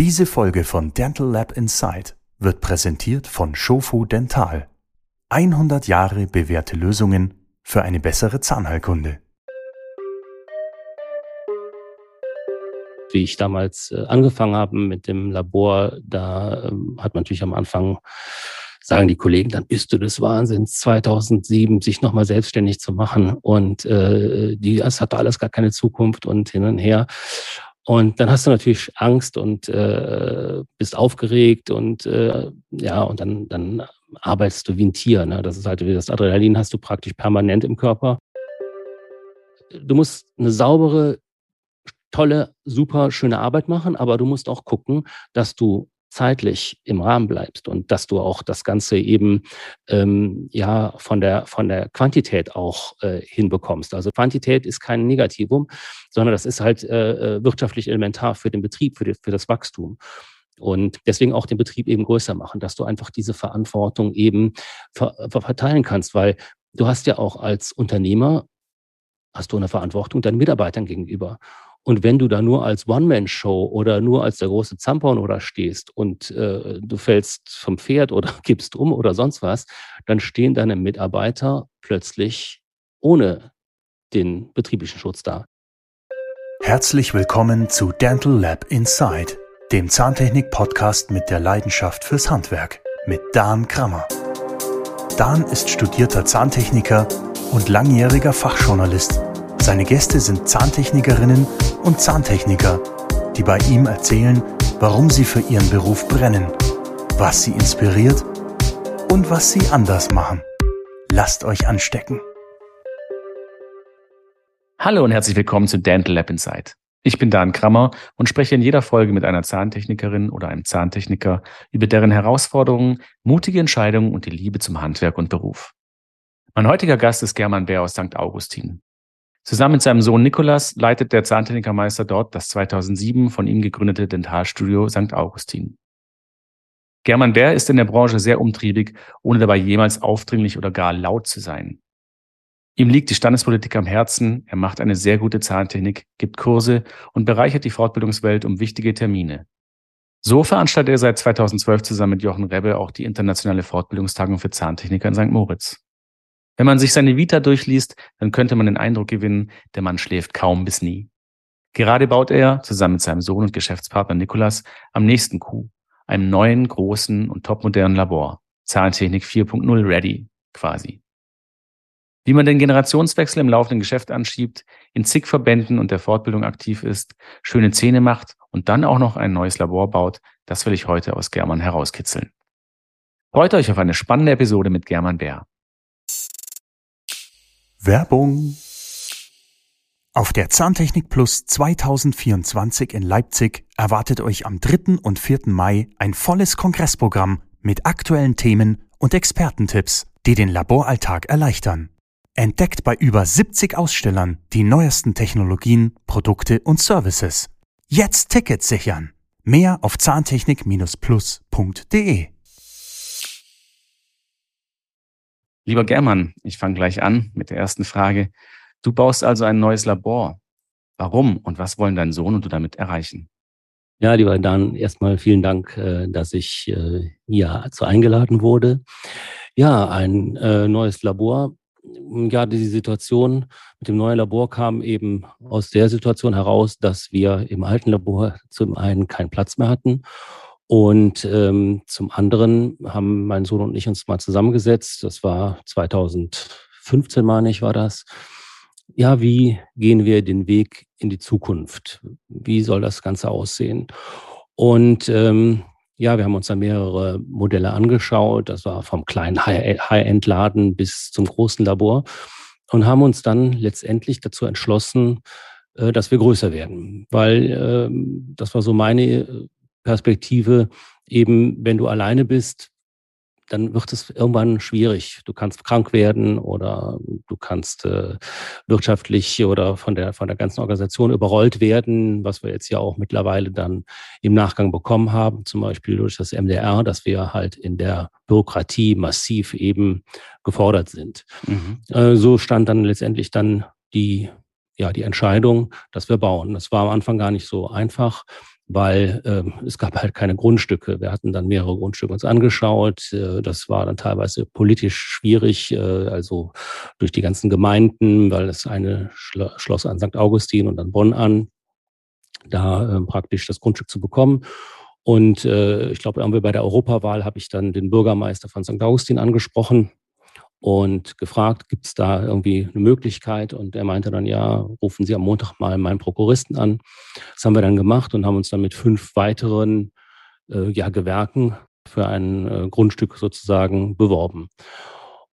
Diese Folge von Dental Lab Inside wird präsentiert von Shofu Dental. 100 Jahre bewährte Lösungen für eine bessere Zahnheilkunde. Wie ich damals äh, angefangen habe mit dem Labor, da ähm, hat man natürlich am Anfang sagen die Kollegen, dann bist du des Wahnsinns, 2007 sich nochmal selbstständig zu machen und äh, die, es hat alles gar keine Zukunft und hin und her. Und dann hast du natürlich Angst und äh, bist aufgeregt und äh, ja, und dann, dann arbeitest du wie ein Tier. Ne? Das ist halt wie das Adrenalin hast du praktisch permanent im Körper. Du musst eine saubere, tolle, super schöne Arbeit machen, aber du musst auch gucken, dass du zeitlich im Rahmen bleibst und dass du auch das Ganze eben ähm, ja von der von der Quantität auch äh, hinbekommst. Also Quantität ist kein Negativum, sondern das ist halt äh, äh, wirtschaftlich elementar für den Betrieb, für, die, für das Wachstum. Und deswegen auch den Betrieb eben größer machen, dass du einfach diese Verantwortung eben ver verteilen kannst, weil du hast ja auch als Unternehmer hast du eine Verantwortung deinen Mitarbeitern gegenüber. Und wenn du da nur als One-Man-Show oder nur als der große Zampon oder stehst und äh, du fällst vom Pferd oder gibst um oder sonst was, dann stehen deine Mitarbeiter plötzlich ohne den betrieblichen Schutz da. Herzlich willkommen zu Dental Lab Inside, dem Zahntechnik-Podcast mit der Leidenschaft fürs Handwerk mit Dan Krammer. Dan ist studierter Zahntechniker und langjähriger Fachjournalist seine Gäste sind Zahntechnikerinnen und Zahntechniker, die bei ihm erzählen, warum sie für ihren Beruf brennen, was sie inspiriert und was sie anders machen. Lasst euch anstecken. Hallo und herzlich willkommen zu Dental Lab Insight. Ich bin Dan Krammer und spreche in jeder Folge mit einer Zahntechnikerin oder einem Zahntechniker über deren Herausforderungen, mutige Entscheidungen und die Liebe zum Handwerk und Beruf. Mein heutiger Gast ist German Bär aus St. Augustin. Zusammen mit seinem Sohn Nikolas leitet der Zahntechnikermeister dort das 2007 von ihm gegründete Dentalstudio St. Augustin. German Bär ist in der Branche sehr umtriebig, ohne dabei jemals aufdringlich oder gar laut zu sein. Ihm liegt die Standespolitik am Herzen, er macht eine sehr gute Zahntechnik, gibt Kurse und bereichert die Fortbildungswelt um wichtige Termine. So veranstaltet er seit 2012 zusammen mit Jochen Rebbe auch die internationale Fortbildungstagung für Zahntechniker in St. Moritz. Wenn man sich seine Vita durchliest, dann könnte man den Eindruck gewinnen, der Mann schläft kaum bis nie. Gerade baut er, zusammen mit seinem Sohn und Geschäftspartner Nikolas, am nächsten Coup, einem neuen, großen und topmodernen Labor, Zahntechnik 4.0 ready, quasi. Wie man den Generationswechsel im laufenden Geschäft anschiebt, in zig Verbänden und der Fortbildung aktiv ist, schöne Zähne macht und dann auch noch ein neues Labor baut, das will ich heute aus German herauskitzeln. Freut euch auf eine spannende Episode mit German Bär. Werbung. Auf der Zahntechnik Plus 2024 in Leipzig erwartet euch am 3. und 4. Mai ein volles Kongressprogramm mit aktuellen Themen und Expertentipps, die den Laboralltag erleichtern. Entdeckt bei über 70 Ausstellern die neuesten Technologien, Produkte und Services. Jetzt Tickets sichern. Mehr auf zahntechnik-plus.de. Lieber German, ich fange gleich an mit der ersten Frage. Du baust also ein neues Labor. Warum und was wollen dein Sohn und du damit erreichen? Ja, lieber Dan, erstmal vielen Dank, äh, dass ich äh, hier zu eingeladen wurde. Ja, ein äh, neues Labor. Ja, die Situation mit dem neuen Labor kam eben aus der Situation heraus, dass wir im alten Labor zum einen keinen Platz mehr hatten und ähm, zum anderen haben mein Sohn und ich uns mal zusammengesetzt. Das war 2015, meine ich, war das. Ja, wie gehen wir den Weg in die Zukunft? Wie soll das Ganze aussehen? Und ähm, ja, wir haben uns dann mehrere Modelle angeschaut. Das war vom kleinen High-End-Laden bis zum großen Labor und haben uns dann letztendlich dazu entschlossen, äh, dass wir größer werden, weil äh, das war so meine Perspektive eben, wenn du alleine bist, dann wird es irgendwann schwierig. Du kannst krank werden oder du kannst äh, wirtschaftlich oder von der, von der ganzen Organisation überrollt werden, was wir jetzt ja auch mittlerweile dann im Nachgang bekommen haben, zum Beispiel durch das MDR, dass wir halt in der Bürokratie massiv eben gefordert sind. Mhm. Äh, so stand dann letztendlich dann die, ja, die Entscheidung, dass wir bauen. Das war am Anfang gar nicht so einfach weil äh, es gab halt keine Grundstücke. Wir hatten dann mehrere Grundstücke uns angeschaut. Äh, das war dann teilweise politisch schwierig, äh, also durch die ganzen Gemeinden, weil das eine Schlo Schloss an St. Augustin und dann Bonn an, da äh, praktisch das Grundstück zu bekommen. Und äh, ich glaube, irgendwie bei der Europawahl habe ich dann den Bürgermeister von St. Augustin angesprochen und gefragt, gibt es da irgendwie eine Möglichkeit? Und er meinte dann, ja, rufen Sie am Montag mal meinen Prokuristen an. Das haben wir dann gemacht und haben uns dann mit fünf weiteren äh, ja, Gewerken für ein äh, Grundstück sozusagen beworben.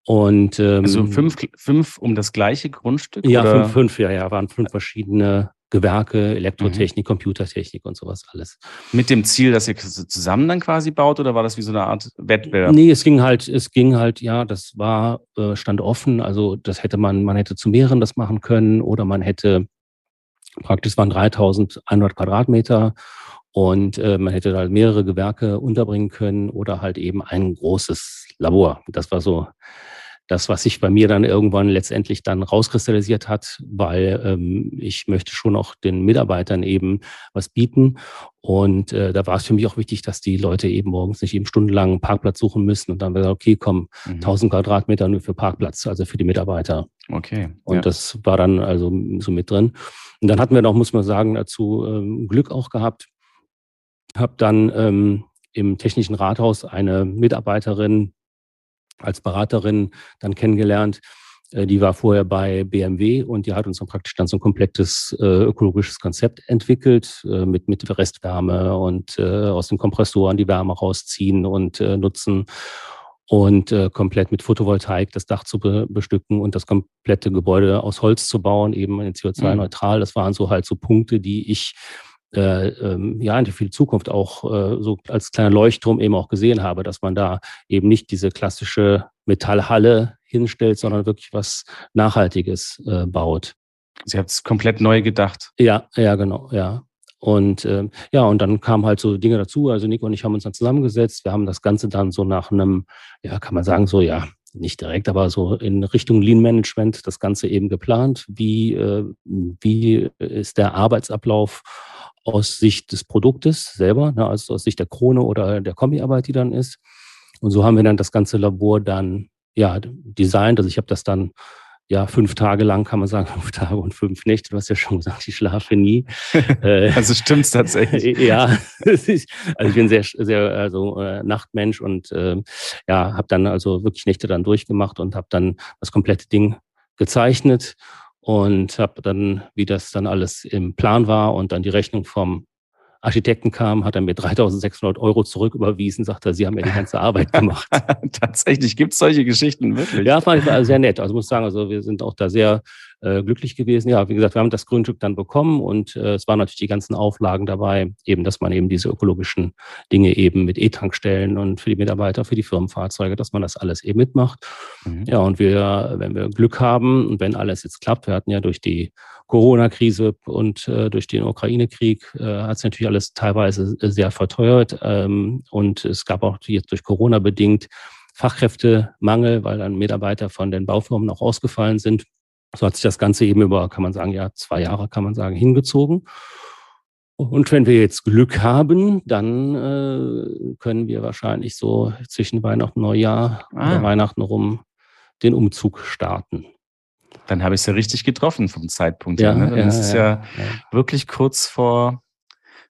Und, ähm, also fünf, fünf um das gleiche Grundstück? Ja, oder? fünf, fünf, ja, ja, waren fünf verschiedene Gewerke, Elektrotechnik, mhm. Computertechnik und sowas alles. Mit dem Ziel, dass ihr zusammen dann quasi baut oder war das wie so eine Art Wettbewerb? Nee, es ging halt, es ging halt, ja, das war, äh, stand offen. Also das hätte man, man hätte zu mehreren das machen können oder man hätte praktisch, waren 3100 Quadratmeter und äh, man hätte halt mehrere Gewerke unterbringen können oder halt eben ein großes Labor. Das war so das, was sich bei mir dann irgendwann letztendlich dann rauskristallisiert hat, weil ähm, ich möchte schon auch den Mitarbeitern eben was bieten. Und äh, da war es für mich auch wichtig, dass die Leute eben morgens nicht eben stundenlang einen Parkplatz suchen müssen und dann gesagt, okay, komm, mhm. 1000 Quadratmeter nur für Parkplatz, also für die Mitarbeiter. Okay. Und ja. das war dann also so mit drin. Und dann hatten wir noch, muss man sagen, dazu ähm, Glück auch gehabt. Hab dann ähm, im Technischen Rathaus eine Mitarbeiterin als Beraterin dann kennengelernt. Äh, die war vorher bei BMW und die hat uns dann praktisch dann so ein komplettes äh, ökologisches Konzept entwickelt äh, mit, mit Restwärme und äh, aus den Kompressoren die Wärme rausziehen und äh, nutzen und äh, komplett mit Photovoltaik das Dach zu be bestücken und das komplette Gebäude aus Holz zu bauen, eben CO2-neutral. Mhm. Das waren so halt so Punkte, die ich äh, ähm, ja, in der Zukunft auch äh, so als kleiner Leuchtturm eben auch gesehen habe, dass man da eben nicht diese klassische Metallhalle hinstellt, sondern wirklich was Nachhaltiges äh, baut. Sie hat es komplett neu gedacht. Ja, ja, genau, ja. Und äh, ja, und dann kamen halt so Dinge dazu. Also Nico und ich haben uns dann zusammengesetzt. Wir haben das Ganze dann so nach einem, ja, kann man sagen, so ja, nicht direkt, aber so in Richtung Lean Management das Ganze eben geplant. Wie, äh, wie ist der Arbeitsablauf aus Sicht des Produktes selber, ne, also aus Sicht der Krone oder der Kombiarbeit, die dann ist. Und so haben wir dann das ganze Labor dann ja designt. Also ich habe das dann ja fünf Tage lang, kann man sagen, fünf Tage und fünf Nächte. Du hast ja schon gesagt, ich schlafe nie. Äh, also stimmt's tatsächlich. ja, also ich bin sehr, sehr also äh, Nachtmensch und äh, ja, habe dann also wirklich Nächte dann durchgemacht und habe dann das komplette Ding gezeichnet und habe dann, wie das dann alles im Plan war und dann die Rechnung vom Architekten kam, hat er mir 3600 Euro zurücküberwiesen, sagt er, Sie haben ja die ganze Arbeit gemacht. Tatsächlich gibt es solche Geschichten wirklich. Ja, fand ich sehr nett. Also muss sagen, also wir sind auch da sehr äh, glücklich gewesen. Ja, wie gesagt, wir haben das Grundstück dann bekommen und äh, es waren natürlich die ganzen Auflagen dabei, eben, dass man eben diese ökologischen Dinge eben mit E-Tankstellen und für die Mitarbeiter, für die Firmenfahrzeuge, dass man das alles eben mitmacht. Mhm. Ja, und wir, wenn wir Glück haben und wenn alles jetzt klappt, wir hatten ja durch die Corona-Krise und äh, durch den Ukraine-Krieg äh, hat es natürlich alles teilweise sehr verteuert. Ähm, und es gab auch jetzt durch Corona bedingt Fachkräftemangel, weil dann Mitarbeiter von den Baufirmen auch ausgefallen sind. So hat sich das Ganze eben über, kann man sagen, ja, zwei Jahre, kann man sagen, hingezogen. Und wenn wir jetzt Glück haben, dann äh, können wir wahrscheinlich so zwischen Weihnachten und Neujahr ah. oder Weihnachten rum den Umzug starten. Dann habe ich es ja richtig getroffen vom Zeitpunkt ja, her. Ne? Dann ja, ist es ja, ja, wirklich kurz vor,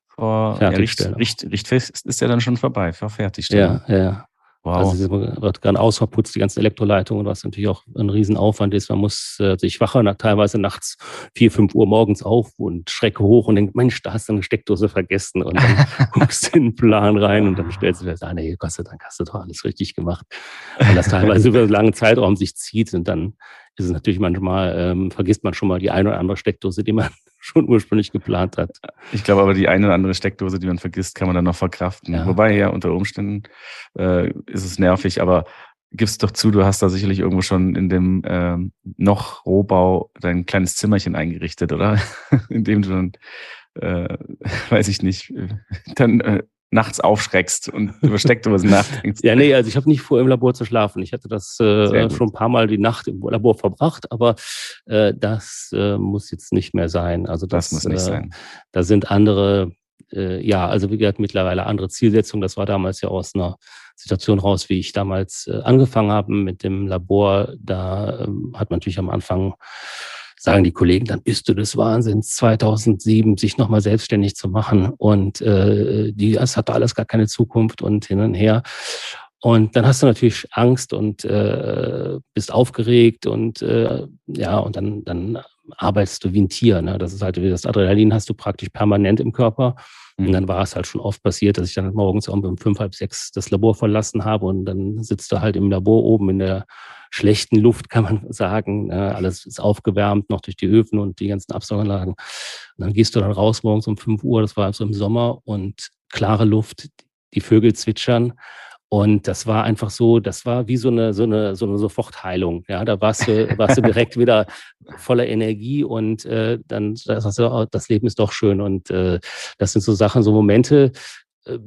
vor ja, Richt, Richt, Richtfest ist ja dann schon vorbei, vor Fertigstellung. Ja, ja. Wow. Also wird gerade ausverputzt, die ganzen Elektroleitungen, was natürlich auch ein Riesenaufwand ist. Man muss äh, sich wache nach, teilweise nachts vier, fünf Uhr morgens auf und schrecke hoch und denkt, Mensch, da hast du eine Steckdose vergessen. Und dann guckst du in den Plan rein und dann stellst du fest, ah nee, Gott sei Dank hast du doch alles richtig gemacht. Weil das teilweise über einen langen Zeitraum sich zieht und dann ist es natürlich manchmal, ähm, vergisst man schon mal die eine oder andere Steckdose, die man schon ursprünglich geplant hat. Ich glaube aber, die eine oder andere Steckdose, die man vergisst, kann man dann noch verkraften. Ja. Wobei ja unter Umständen äh, ist es nervig, aber gibst doch zu, du hast da sicherlich irgendwo schon in dem ähm, noch Rohbau dein kleines Zimmerchen eingerichtet, oder? in dem du dann, äh, weiß ich nicht, dann äh, nachts aufschreckst und über Steckdosen nachdenkst. Ja, nee, also ich habe nicht vor, im Labor zu schlafen. Ich hatte das äh, schon ein paar Mal die Nacht im Labor verbracht, aber äh, das äh, muss jetzt nicht mehr sein. Also das, das muss nicht äh, sein. Da sind andere äh, ja, also wie gesagt, mittlerweile andere Zielsetzung. Das war damals ja aus einer Situation raus, wie ich damals äh, angefangen habe mit dem Labor. Da ähm, hat man natürlich am Anfang sagen die Kollegen, dann bist du des Wahnsinns, 2007 sich nochmal selbstständig zu machen und äh, die, das hat alles gar keine Zukunft und hin und her. Und dann hast du natürlich Angst und äh, bist aufgeregt und äh, ja, und dann, dann arbeitest du wie ein Tier. Ne? Das ist halt wie das Adrenalin hast du praktisch permanent im Körper. Und dann war es halt schon oft passiert, dass ich dann morgens um fünf, halb sechs das Labor verlassen habe und dann sitzt du halt im Labor oben in der schlechten Luft, kann man sagen. Ne? Alles ist aufgewärmt, noch durch die Öfen und die ganzen Absauganlagen. Und dann gehst du dann raus morgens um fünf Uhr, das war also im Sommer und klare Luft, die Vögel zwitschern und das war einfach so, das war wie so eine, so eine, so eine Sofortheilung. Ja, da warst du, warst du direkt wieder voller Energie und äh, dann sagst du, oh, das Leben ist doch schön. Und äh, das sind so Sachen, so Momente, äh,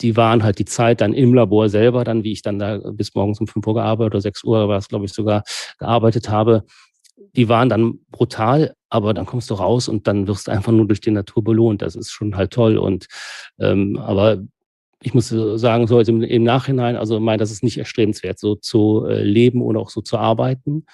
die waren halt die Zeit dann im Labor selber, dann wie ich dann da bis morgens um fünf Uhr gearbeitet oder sechs Uhr war es, glaube ich, sogar gearbeitet habe. Die waren dann brutal, aber dann kommst du raus und dann wirst du einfach nur durch die Natur belohnt. Das ist schon halt toll. Und ähm, aber ich muss sagen, so im, im Nachhinein, also mein, das ist nicht erstrebenswert, so zu äh, leben oder auch so zu arbeiten.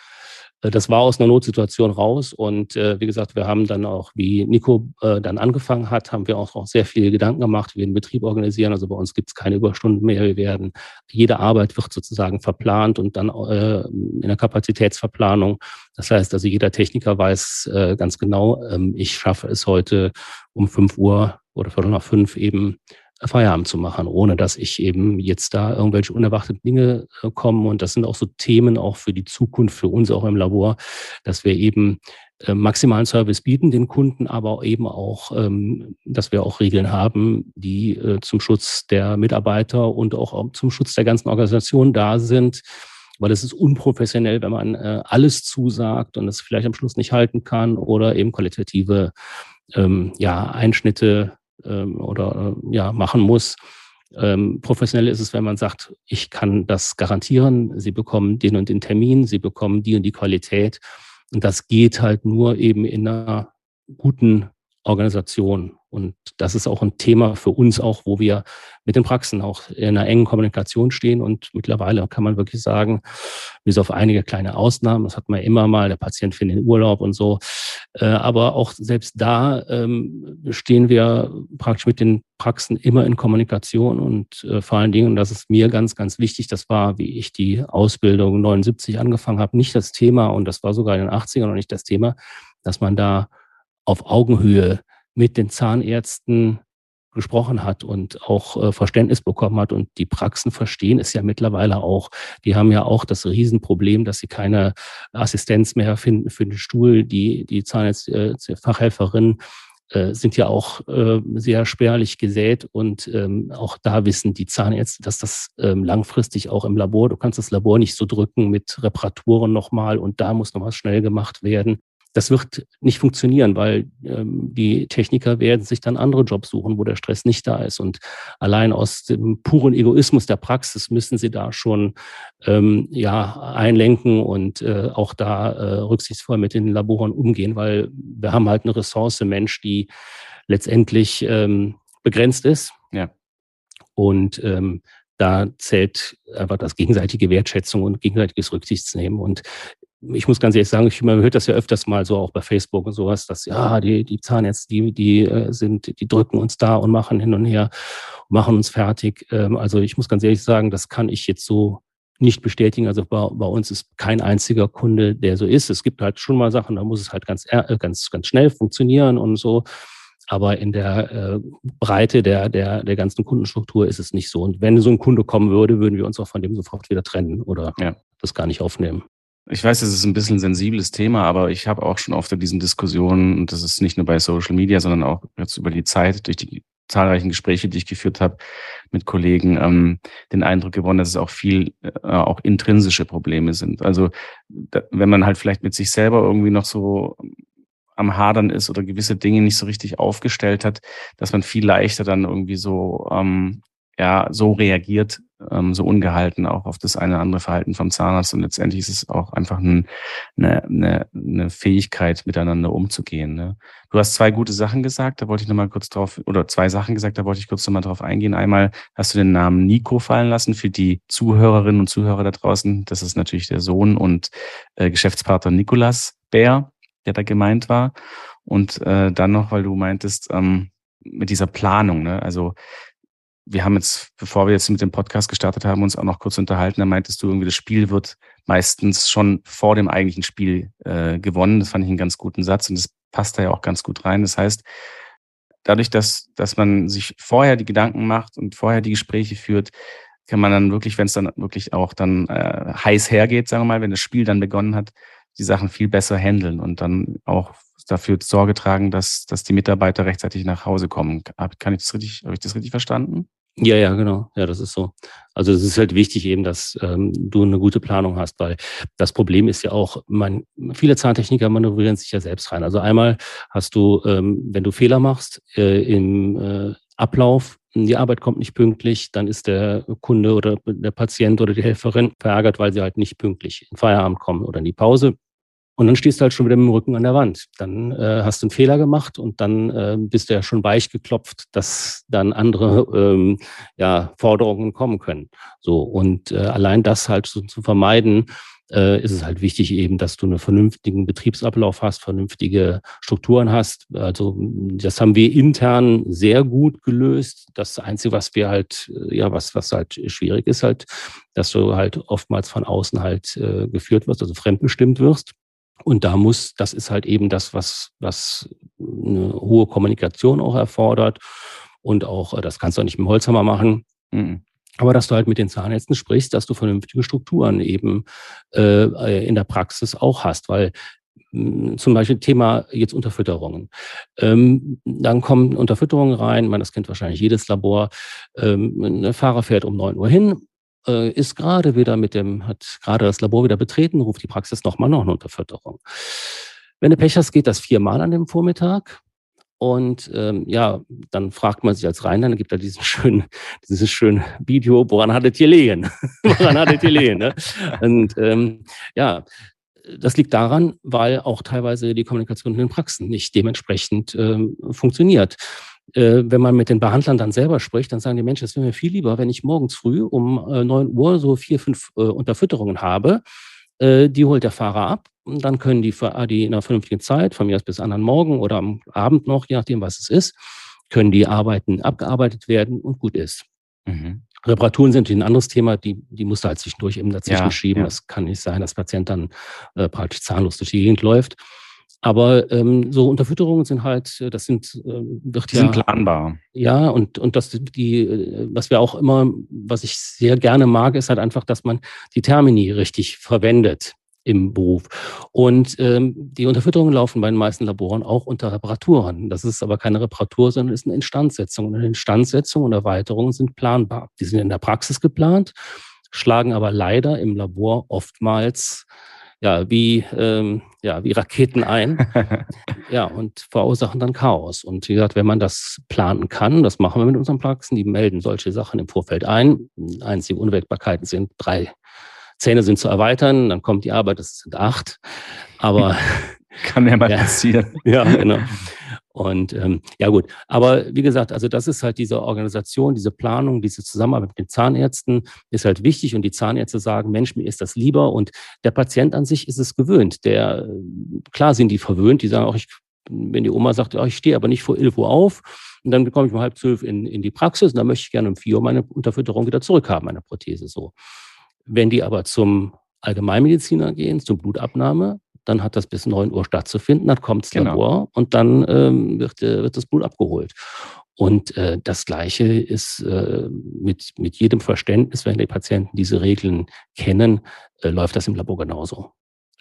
Äh, das war aus einer Notsituation raus und äh, wie gesagt, wir haben dann auch, wie Nico äh, dann angefangen hat, haben wir auch, auch sehr viele Gedanken gemacht, wie wir den Betrieb organisieren. Also bei uns gibt es keine Überstunden mehr. Wir werden, jede Arbeit wird sozusagen verplant und dann äh, in der Kapazitätsverplanung. Das heißt also, jeder Techniker weiß äh, ganz genau, ähm, ich schaffe es heute um fünf Uhr oder viertel nach fünf eben Feierabend zu machen, ohne dass ich eben jetzt da irgendwelche unerwarteten Dinge äh, kommen. Und das sind auch so Themen auch für die Zukunft, für uns auch im Labor, dass wir eben äh, maximalen Service bieten den Kunden, aber eben auch, ähm, dass wir auch Regeln haben, die äh, zum Schutz der Mitarbeiter und auch zum Schutz der ganzen Organisation da sind. Weil es ist unprofessionell, wenn man alles zusagt und es vielleicht am Schluss nicht halten kann oder eben qualitative ähm, ja, Einschnitte ähm, oder äh, ja, machen muss. Ähm, professionell ist es, wenn man sagt, ich kann das garantieren, Sie bekommen den und den Termin, Sie bekommen die und die Qualität. Und das geht halt nur eben in einer guten Organisation. Und das ist auch ein Thema für uns auch, wo wir mit den Praxen auch in einer engen Kommunikation stehen. Und mittlerweile kann man wirklich sagen, bis auf einige kleine Ausnahmen, das hat man immer mal, der Patient findet den Urlaub und so. Äh, aber auch selbst da ähm, stehen wir praktisch mit den Praxen immer in Kommunikation und äh, vor allen Dingen, und das ist mir ganz, ganz wichtig, das war, wie ich die Ausbildung 79 angefangen habe, nicht das Thema und das war sogar in den 80ern noch nicht das Thema, dass man da auf Augenhöhe mit den Zahnärzten gesprochen hat und auch äh, Verständnis bekommen hat. Und die Praxen verstehen es ja mittlerweile auch. Die haben ja auch das Riesenproblem, dass sie keine Assistenz mehr finden für den Stuhl. Die, die Zahnarztfachhelferinnen äh, sind ja auch äh, sehr spärlich gesät und ähm, auch da wissen die Zahnärzte, dass das ähm, langfristig auch im Labor, du kannst das Labor nicht so drücken mit Reparaturen nochmal und da muss noch was schnell gemacht werden das wird nicht funktionieren, weil ähm, die Techniker werden sich dann andere Jobs suchen, wo der Stress nicht da ist. Und allein aus dem puren Egoismus der Praxis müssen sie da schon ähm, ja einlenken und äh, auch da äh, rücksichtsvoll mit den Laboren umgehen, weil wir haben halt eine Ressource Mensch, die letztendlich ähm, begrenzt ist. Ja. Und ähm, da zählt einfach das gegenseitige Wertschätzung und gegenseitiges Rücksichtsnehmen. Und ich muss ganz ehrlich sagen, ich, man hört das ja öfters mal so auch bei Facebook und sowas, dass ja, die, die Zahnärzte, die, die äh, sind, die drücken uns da und machen hin und her, machen uns fertig. Ähm, also ich muss ganz ehrlich sagen, das kann ich jetzt so nicht bestätigen. Also bei, bei uns ist kein einziger Kunde, der so ist. Es gibt halt schon mal Sachen, da muss es halt ganz, äh, ganz, ganz schnell funktionieren und so. Aber in der äh, Breite der, der, der ganzen Kundenstruktur ist es nicht so. Und wenn so ein Kunde kommen würde, würden wir uns auch von dem sofort wieder trennen oder ja. das gar nicht aufnehmen. Ich weiß, es ist ein bisschen ein sensibles Thema, aber ich habe auch schon oft in diesen Diskussionen, und das ist nicht nur bei Social Media, sondern auch jetzt über die Zeit, durch die zahlreichen Gespräche, die ich geführt habe mit Kollegen, ähm, den Eindruck gewonnen, dass es auch viel äh, auch intrinsische Probleme sind. Also da, wenn man halt vielleicht mit sich selber irgendwie noch so am Hadern ist oder gewisse Dinge nicht so richtig aufgestellt hat, dass man viel leichter dann irgendwie so ähm, ja so reagiert, ähm, so ungehalten auch auf das eine oder andere Verhalten vom Zahnarzt und letztendlich ist es auch einfach ein, eine, eine, eine Fähigkeit, miteinander umzugehen. Ne? Du hast zwei gute Sachen gesagt, da wollte ich nochmal kurz drauf, oder zwei Sachen gesagt, da wollte ich kurz nochmal drauf eingehen. Einmal hast du den Namen Nico fallen lassen für die Zuhörerinnen und Zuhörer da draußen. Das ist natürlich der Sohn und äh, Geschäftspartner Nikolas Bär, der da gemeint war. Und äh, dann noch, weil du meintest, ähm, mit dieser Planung, ne? also wir haben jetzt, bevor wir jetzt mit dem Podcast gestartet haben, uns auch noch kurz unterhalten. Da meintest du irgendwie, das Spiel wird meistens schon vor dem eigentlichen Spiel äh, gewonnen. Das fand ich einen ganz guten Satz und das passt da ja auch ganz gut rein. Das heißt, dadurch, dass, dass man sich vorher die Gedanken macht und vorher die Gespräche führt, kann man dann wirklich, wenn es dann wirklich auch dann äh, heiß hergeht, sagen wir mal, wenn das Spiel dann begonnen hat, die Sachen viel besser handeln und dann auch dafür Sorge tragen, dass, dass die Mitarbeiter rechtzeitig nach Hause kommen. Kann ich das richtig, habe ich das richtig verstanden? Ja, ja, genau. Ja, das ist so. Also es ist halt wichtig eben, dass ähm, du eine gute Planung hast, weil das Problem ist ja auch, man, viele Zahntechniker manövrieren sich ja selbst rein. Also einmal hast du, ähm, wenn du Fehler machst äh, im äh, Ablauf, die Arbeit kommt nicht pünktlich, dann ist der Kunde oder der Patient oder die Helferin verärgert, weil sie halt nicht pünktlich in Feierabend kommen oder in die Pause. Und dann stehst du halt schon wieder mit dem Rücken an der Wand. Dann äh, hast du einen Fehler gemacht und dann äh, bist du ja schon weich geklopft, dass dann andere ähm, ja, Forderungen kommen können. So und äh, allein das halt so zu vermeiden, äh, ist es halt wichtig eben, dass du einen vernünftigen Betriebsablauf hast, vernünftige Strukturen hast. Also das haben wir intern sehr gut gelöst. Das Einzige, was wir halt, äh, ja, was, was halt schwierig ist, halt, dass du halt oftmals von außen halt äh, geführt wirst, also fremdbestimmt wirst. Und da muss, das ist halt eben das, was, was eine hohe Kommunikation auch erfordert. Und auch, äh, das kannst du auch nicht mit dem Holzhammer machen. Mhm. Aber dass du halt mit den Zahnärzten sprichst, dass du vernünftige Strukturen eben äh, in der Praxis auch hast, weil hm, zum Beispiel Thema jetzt Unterfütterungen. Ähm, dann kommen Unterfütterungen rein, man, das kennt wahrscheinlich jedes Labor. Ähm, ein Fahrer fährt um neun Uhr hin, äh, ist gerade wieder mit dem, hat gerade das Labor wieder betreten, ruft die Praxis nochmal noch eine Unterfütterung. Wenn du Pech hast, geht das viermal an dem Vormittag. Und ähm, ja, dann fragt man sich als dann gibt er diesen schönen, dieses schöne Video, woran hattet ihr lehen? woran hattet ihr lehen? Ne? Und ähm, ja, das liegt daran, weil auch teilweise die Kommunikation in den Praxen nicht dementsprechend ähm, funktioniert äh, wenn man mit den Behandlern dann selber spricht, dann sagen die Menschen, es wäre mir viel lieber, wenn ich morgens früh um äh, 9 Uhr so vier, fünf äh, Unterfütterungen habe. Äh, die holt der Fahrer ab und dann können die, für, die in einer vernünftigen Zeit, von mir aus bis anderen Morgen oder am Abend noch, je nachdem, was es ist, können die Arbeiten abgearbeitet werden und gut ist. Mhm. Reparaturen sind ein anderes Thema, die, die musst du halt zwischendurch eben dazwischen ja, schieben. Ja. Das kann nicht sein, dass Patient dann äh, praktisch zahnlos durch die Gegend läuft. Aber ähm, so Unterfütterungen sind halt, äh, das sind, äh, wird die ja, sind planbar. Ja, und, und das, die, äh, was wir auch immer, was ich sehr gerne mag, ist halt einfach, dass man die Termini richtig verwendet im Beruf. Und ähm, die Unterfütterungen laufen bei den meisten Laboren auch unter Reparaturen. Das ist aber keine Reparatur, sondern ist eine Instandsetzung. Und eine Instandsetzung und Erweiterungen sind planbar. Die sind in der Praxis geplant, schlagen aber leider im Labor oftmals ja, wie, ähm, ja, wie Raketen ein. ja, und verursachen dann Chaos. Und wie gesagt, wenn man das planen kann, das machen wir mit unseren Praxen, die melden solche Sachen im Vorfeld ein. Einzige Unwägbarkeiten sind drei Zähne sind zu erweitern, dann kommt die Arbeit, das sind acht. Aber kann ja mal ja, passieren. Ja, genau. Und ähm, ja gut, aber wie gesagt, also das ist halt diese Organisation, diese Planung, diese Zusammenarbeit mit den Zahnärzten ist halt wichtig und die Zahnärzte sagen, Mensch, mir ist das lieber und der Patient an sich ist es gewöhnt. Der klar sind die verwöhnt, die sagen auch, ich, wenn die Oma sagt, oh, ich stehe aber nicht vor 11 Uhr auf und dann komme ich um halb zwölf in, in die Praxis und dann möchte ich gerne um vier Uhr meine Unterfütterung wieder zurückhaben, meine Prothese so. Wenn die aber zum Allgemeinmediziner gehen, zur Blutabnahme, dann hat das bis 9 Uhr stattzufinden, dann kommt das genau. Labor und dann ähm, wird, wird das Blut abgeholt. Und äh, das Gleiche ist äh, mit, mit jedem Verständnis, wenn die Patienten diese Regeln kennen, äh, läuft das im Labor genauso.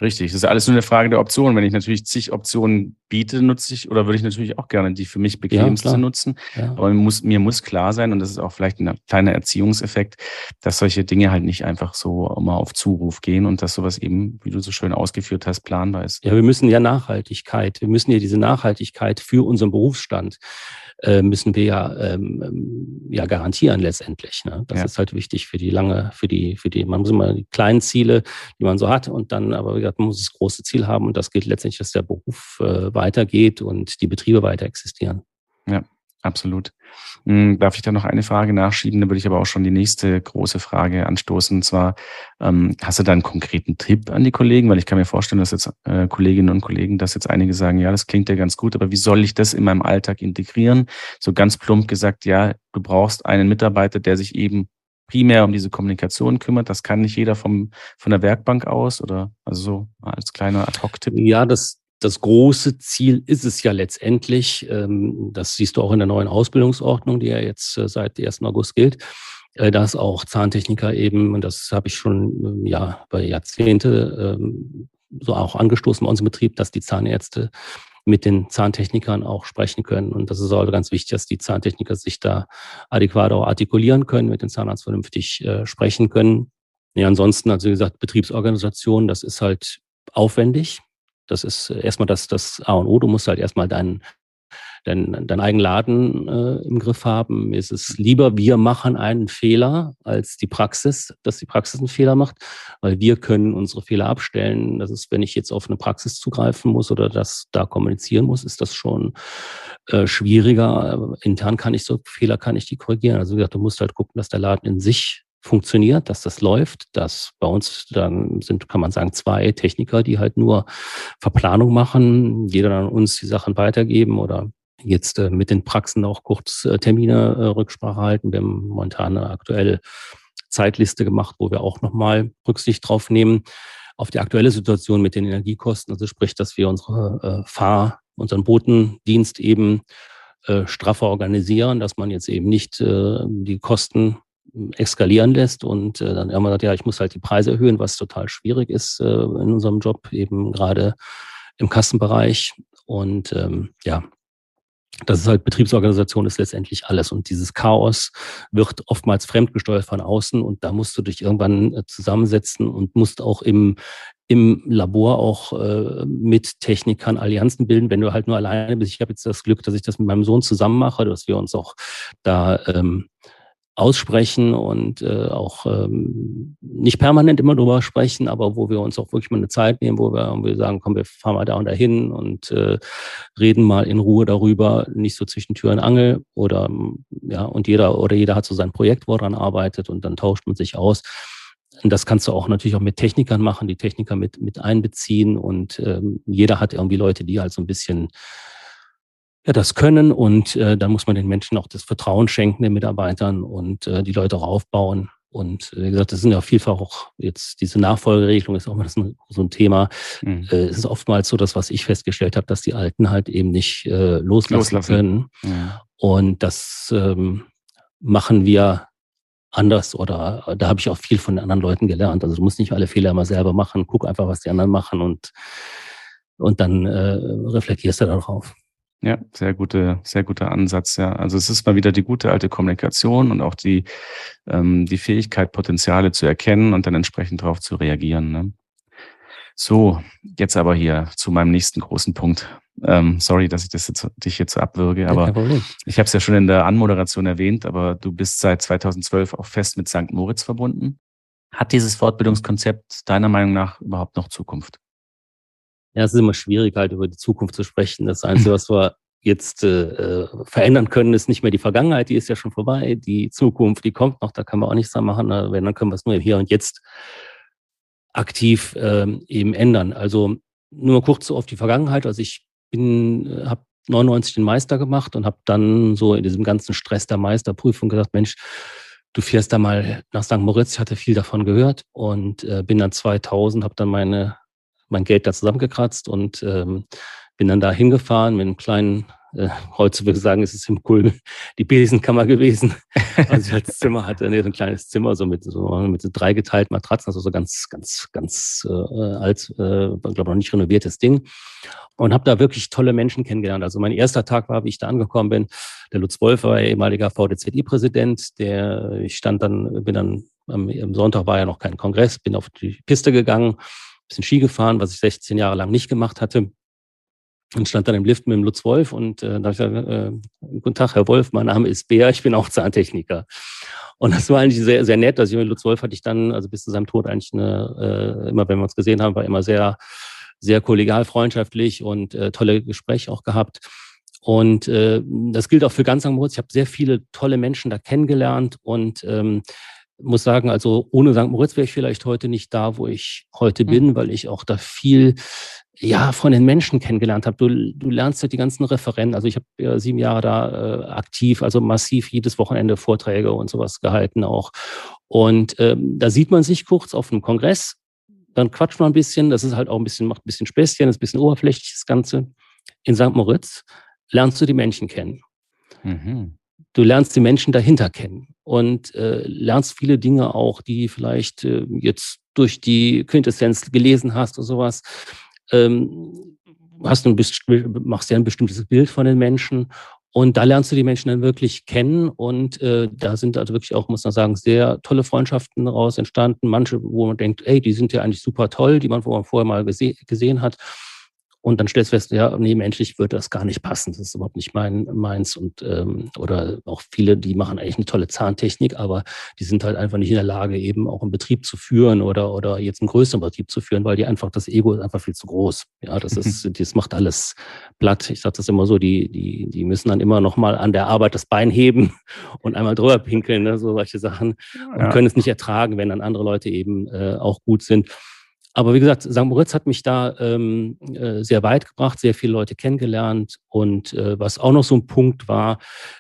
Richtig, das ist alles nur eine Frage der Optionen. Wenn ich natürlich zig Optionen biete, nutze ich oder würde ich natürlich auch gerne die für mich bequemste klar. nutzen. Ja. Aber mir muss, mir muss klar sein, und das ist auch vielleicht ein kleiner Erziehungseffekt, dass solche Dinge halt nicht einfach so immer auf Zuruf gehen und dass sowas eben, wie du so schön ausgeführt hast, planbar ist. Ja, wir müssen ja Nachhaltigkeit, wir müssen ja diese Nachhaltigkeit für unseren Berufsstand äh, müssen wir ja, ähm, ähm, ja garantieren letztendlich. Ne? Das Ja. ist halt wichtig für die lange, für die, für die, man muss immer die kleinen Ziele, die man so hat und dann, aber wie gesagt, man muss das große Ziel haben und das gilt letztendlich, dass der Beruf äh, weitergeht und die Betriebe weiter existieren. Absolut. Hm, Darf ich da noch eine Frage nachschieben? Da würde ich aber auch schon die nächste große Frage anstoßen. Und zwar, ähm, hast du da einen konkreten Tipp an die Kollegen? Weil ich kann mir vorstellen, dass jetzt äh, Kolleginnen und Kollegen, dass jetzt einige sagen, ja, das klingt ja ganz gut, aber wie soll ich das in meinem Alltag integrieren? So ganz plump gesagt, ja, du brauchst einen Mitarbeiter, der sich eben primär um diese Kommunikation kümmert. Das kann nicht jeder vom, von der Werkbank aus oder also so als kleiner Ad-Hoc-Tipp. Ja, das, das große Ziel ist es ja letztendlich, ähm, das siehst du auch in der neuen Ausbildungsordnung, die ja jetzt äh, seit 1. August gilt, äh, dass auch Zahntechniker eben, und das habe ich schon ähm, ja bei Jahrzehnte ähm, so auch angestoßen bei uns im Betrieb, dass die Zahnärzte mit den Zahntechnikern auch sprechen können. Und das ist auch ganz wichtig, dass die Zahntechniker sich da adäquat auch artikulieren können, mit dem Zahnarzt vernünftig äh, sprechen können. Ja, ansonsten, also wie gesagt, Betriebsorganisation, das ist halt aufwendig. Das ist äh, erstmal das, das A und O. Du musst halt erstmal deinen deinen, deinen eigenen Laden äh, im Griff haben. Mir ist es lieber, wir machen einen Fehler als die Praxis, dass die Praxis einen Fehler macht, weil wir können unsere Fehler abstellen. Das ist, wenn ich jetzt auf eine Praxis zugreifen muss oder das da kommunizieren muss, ist das schon äh, schwieriger. Intern kann ich so Fehler kann ich die korrigieren. Also wie gesagt, du musst halt gucken, dass der Laden in sich funktioniert, dass das läuft, dass bei uns dann sind, kann man sagen, zwei Techniker, die halt nur Verplanung machen, jeder dann uns die Sachen weitergeben oder jetzt äh, mit den Praxen auch kurz äh, Termine äh, Rücksprache halten. Wir haben momentan eine aktuelle Zeitliste gemacht, wo wir auch nochmal Rücksicht drauf nehmen auf die aktuelle Situation mit den Energiekosten. Also sprich, dass wir unsere äh, Fahr-, unseren Botendienst eben äh, straffer organisieren, dass man jetzt eben nicht äh, die Kosten eskalieren lässt und äh, dann immer sagt, ja, ich muss halt die Preise erhöhen, was total schwierig ist äh, in unserem Job, eben gerade im Kassenbereich. Und ähm, ja, das ist halt Betriebsorganisation ist letztendlich alles. Und dieses Chaos wird oftmals fremdgesteuert von außen und da musst du dich irgendwann äh, zusammensetzen und musst auch im, im Labor auch äh, mit Technikern Allianzen bilden, wenn du halt nur alleine bist. Ich habe jetzt das Glück, dass ich das mit meinem Sohn zusammen mache, dass wir uns auch da ähm, aussprechen und äh, auch ähm, nicht permanent immer drüber sprechen, aber wo wir uns auch wirklich mal eine Zeit nehmen, wo wir irgendwie sagen, komm, wir fahren mal da und dahin und äh, reden mal in Ruhe darüber, nicht so zwischen Tür und Angel oder ja, und jeder oder jeder hat so sein Projekt, wo dran arbeitet und dann tauscht man sich aus. Und das kannst du auch natürlich auch mit Technikern machen, die Techniker mit, mit einbeziehen und ähm, jeder hat irgendwie Leute, die halt so ein bisschen ja, das können und äh, dann muss man den Menschen auch das Vertrauen schenken, den Mitarbeitern und äh, die Leute auch aufbauen. Und äh, wie gesagt, das sind ja vielfach auch jetzt diese Nachfolgeregelung ist auch mal so ein, so ein Thema. Mhm. Äh, es ist oftmals so, dass was ich festgestellt habe, dass die Alten halt eben nicht äh, loslassen, Loslassen. können. Ja. Und das ähm, machen wir anders oder äh, da habe ich auch viel von den anderen Leuten gelernt. Also du musst nicht alle Fehler immer selber machen, guck einfach, was die anderen machen und, und dann äh, reflektierst du darauf. Ja, sehr gute, sehr guter Ansatz, ja. Also es ist mal wieder die gute alte Kommunikation und auch die, ähm, die Fähigkeit, Potenziale zu erkennen und dann entsprechend darauf zu reagieren. Ne? So, jetzt aber hier zu meinem nächsten großen Punkt. Ähm, sorry, dass ich das jetzt, dich jetzt so abwürge, aber ich habe es ja schon in der Anmoderation erwähnt, aber du bist seit 2012 auch fest mit St. Moritz verbunden. Hat dieses Fortbildungskonzept deiner Meinung nach überhaupt noch Zukunft? Ja, es ist immer schwierig, halt über die Zukunft zu sprechen. Das Einzige, was wir jetzt äh, verändern können, ist nicht mehr die Vergangenheit, die ist ja schon vorbei. Die Zukunft, die kommt noch, da kann man auch nichts dran machen. Wenn, dann können wir es nur hier und jetzt aktiv ähm, eben ändern. Also nur mal kurz so auf die Vergangenheit. Also ich bin, habe 99 den Meister gemacht und habe dann so in diesem ganzen Stress der Meisterprüfung gesagt, Mensch, du fährst da mal nach St. Moritz. Ich hatte viel davon gehört und äh, bin dann 2000, habe dann meine mein Geld da zusammengekratzt und ähm, bin dann da hingefahren mit einem kleinen äh, heute würde ich sagen, ist es im Kulm die Besenkammer gewesen. Also ich als Zimmer hatte, nee, so ein kleines Zimmer, so mit so mit so drei geteilten Matratzen, also so ganz, ganz, ganz äh, alt, äh, glaube noch nicht renoviertes Ding. Und habe da wirklich tolle Menschen kennengelernt. Also mein erster Tag war, wie ich da angekommen bin, der Lutz Wolf war ehemaliger VDZI-Präsident, der ich stand dann, bin dann am, am Sonntag war ja noch kein Kongress, bin auf die Piste gegangen, bisschen Ski gefahren, was ich 16 Jahre lang nicht gemacht hatte und stand dann im Lift mit dem Lutz Wolf und äh, da habe ich gesagt, äh, guten Tag, Herr Wolf, mein Name ist Bär, ich bin auch Zahntechniker. Und das war eigentlich sehr, sehr nett. Also mit Lutz Wolf hatte ich dann, also bis zu seinem Tod eigentlich eine, äh, immer wenn wir uns gesehen haben, war immer sehr, sehr kollegial, freundschaftlich und äh, tolle Gespräche auch gehabt. Und äh, das gilt auch für ganz Moritz. Ich habe sehr viele tolle Menschen da kennengelernt und ähm, muss sagen, also ohne St. Moritz wäre ich vielleicht heute nicht da, wo ich heute mhm. bin, weil ich auch da viel ja von den Menschen kennengelernt habe. Du, du lernst ja die ganzen Referenten. Also ich habe ja sieben Jahre da äh, aktiv, also massiv jedes Wochenende Vorträge und sowas gehalten auch. Und ähm, da sieht man sich kurz auf einem Kongress, dann quatscht man ein bisschen. Das ist halt auch ein bisschen macht ein bisschen Späßchen, ist ein bisschen oberflächlich das Ganze. In St. Moritz lernst du die Menschen kennen. Mhm du lernst die Menschen dahinter kennen und äh, lernst viele Dinge auch, die vielleicht äh, jetzt durch die Quintessenz gelesen hast oder sowas. Ähm, hast du machst ja ein bestimmtes Bild von den Menschen und da lernst du die Menschen dann wirklich kennen und äh, da sind also wirklich auch, muss man sagen, sehr tolle Freundschaften daraus entstanden. Manche, wo man denkt, ey, die sind ja eigentlich super toll, die man, wo man vorher mal gese gesehen hat. Und dann stellst du fest, ja, nee, menschlich würde das gar nicht passen. Das ist überhaupt nicht mein, meins. Und ähm, oder auch viele, die machen eigentlich eine tolle Zahntechnik, aber die sind halt einfach nicht in der Lage, eben auch einen Betrieb zu führen oder, oder jetzt einen größeren Betrieb zu führen, weil die einfach, das Ego ist einfach viel zu groß. Ja, das ist, das macht alles platt. Ich sage das immer so, die, die, die müssen dann immer noch mal an der Arbeit das Bein heben und einmal drüber pinkeln, ne, so solche Sachen. Und ja. können es nicht ertragen, wenn dann andere Leute eben äh, auch gut sind. Aber wie gesagt, St. Moritz hat mich da ähm, äh, sehr weit gebracht, sehr viele Leute kennengelernt. Und äh, was auch noch so ein Punkt war,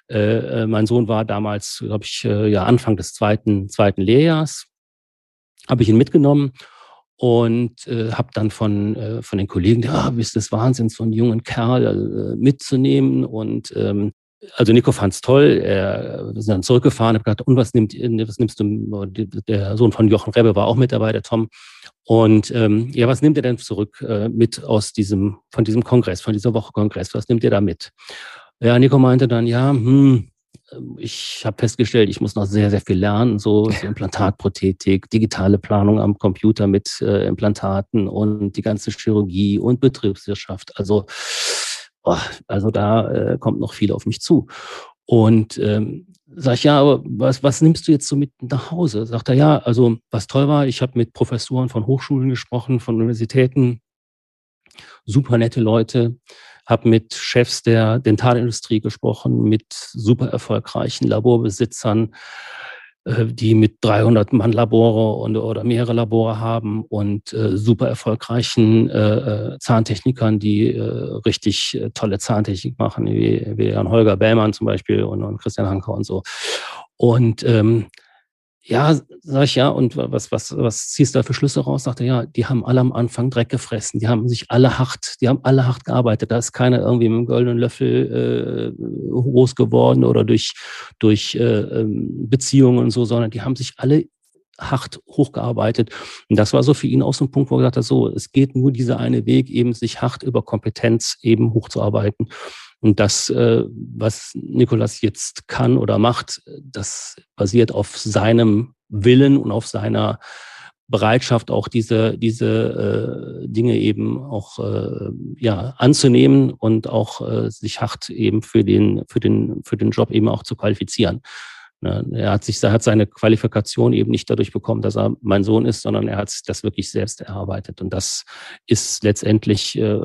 äh, äh mein Sohn war damals, glaube ich, äh, ja Anfang des zweiten, zweiten Lehrjahrs, habe ich ihn mitgenommen und äh, habe dann von, äh, von den Kollegen, ja, bist des Wahnsinns, so einen jungen Kerl äh, mitzunehmen. Und ähm, also Nico fand es toll. Er, wir sind dann zurückgefahren, habe gesagt, und was, nimmt, was nimmst du? Der Sohn von Jochen Rebbe war auch mit dabei, der Tom. Und ähm, ja, was nimmt ihr denn zurück äh, mit aus diesem, von diesem Kongress, von dieser Woche Kongress? Was nimmt ihr da mit? Ja, Nico meinte dann, ja, hm, ich habe festgestellt, ich muss noch sehr, sehr viel lernen, so, so Implantatprothetik, digitale Planung am Computer mit äh, Implantaten und die ganze Chirurgie und Betriebswirtschaft. Also, oh, also da äh, kommt noch viel auf mich zu. Und ähm, Sag ich, ja, aber was, was nimmst du jetzt so mit nach Hause? Sagt er, ja, also was toll war, ich habe mit Professoren von Hochschulen gesprochen, von Universitäten, super nette Leute, habe mit Chefs der Dentalindustrie gesprochen, mit super erfolgreichen Laborbesitzern, die mit 300 Mann Labore und, oder mehrere Labore haben und äh, super erfolgreichen äh, äh, Zahntechnikern, die äh, richtig äh, tolle Zahntechnik machen, wie, wie Jan Holger Bellmann zum Beispiel und, und Christian Hanker und so. Und ähm, ja, sag ich ja, und was, was, was ziehst du da für Schlüsse raus? Sagt er, ja, die haben alle am Anfang Dreck gefressen, die haben sich alle hart, die haben alle hart gearbeitet. Da ist keiner irgendwie mit einem goldenen Löffel äh, groß geworden oder durch, durch äh, ähm, Beziehungen und so, sondern die haben sich alle hart hochgearbeitet. Und das war so für ihn auch so ein Punkt, wo er gesagt hat, so, es geht nur dieser eine Weg, eben sich hart über Kompetenz eben hochzuarbeiten. Und das, äh, was Nikolas jetzt kann oder macht, das basiert auf seinem Willen und auf seiner Bereitschaft, auch diese, diese äh, Dinge eben auch äh, ja, anzunehmen und auch äh, sich hart eben für den, für, den, für den Job eben auch zu qualifizieren. Ne, er hat sich, er hat seine Qualifikation eben nicht dadurch bekommen, dass er mein Sohn ist, sondern er hat sich das wirklich selbst erarbeitet. Und das ist letztendlich, äh,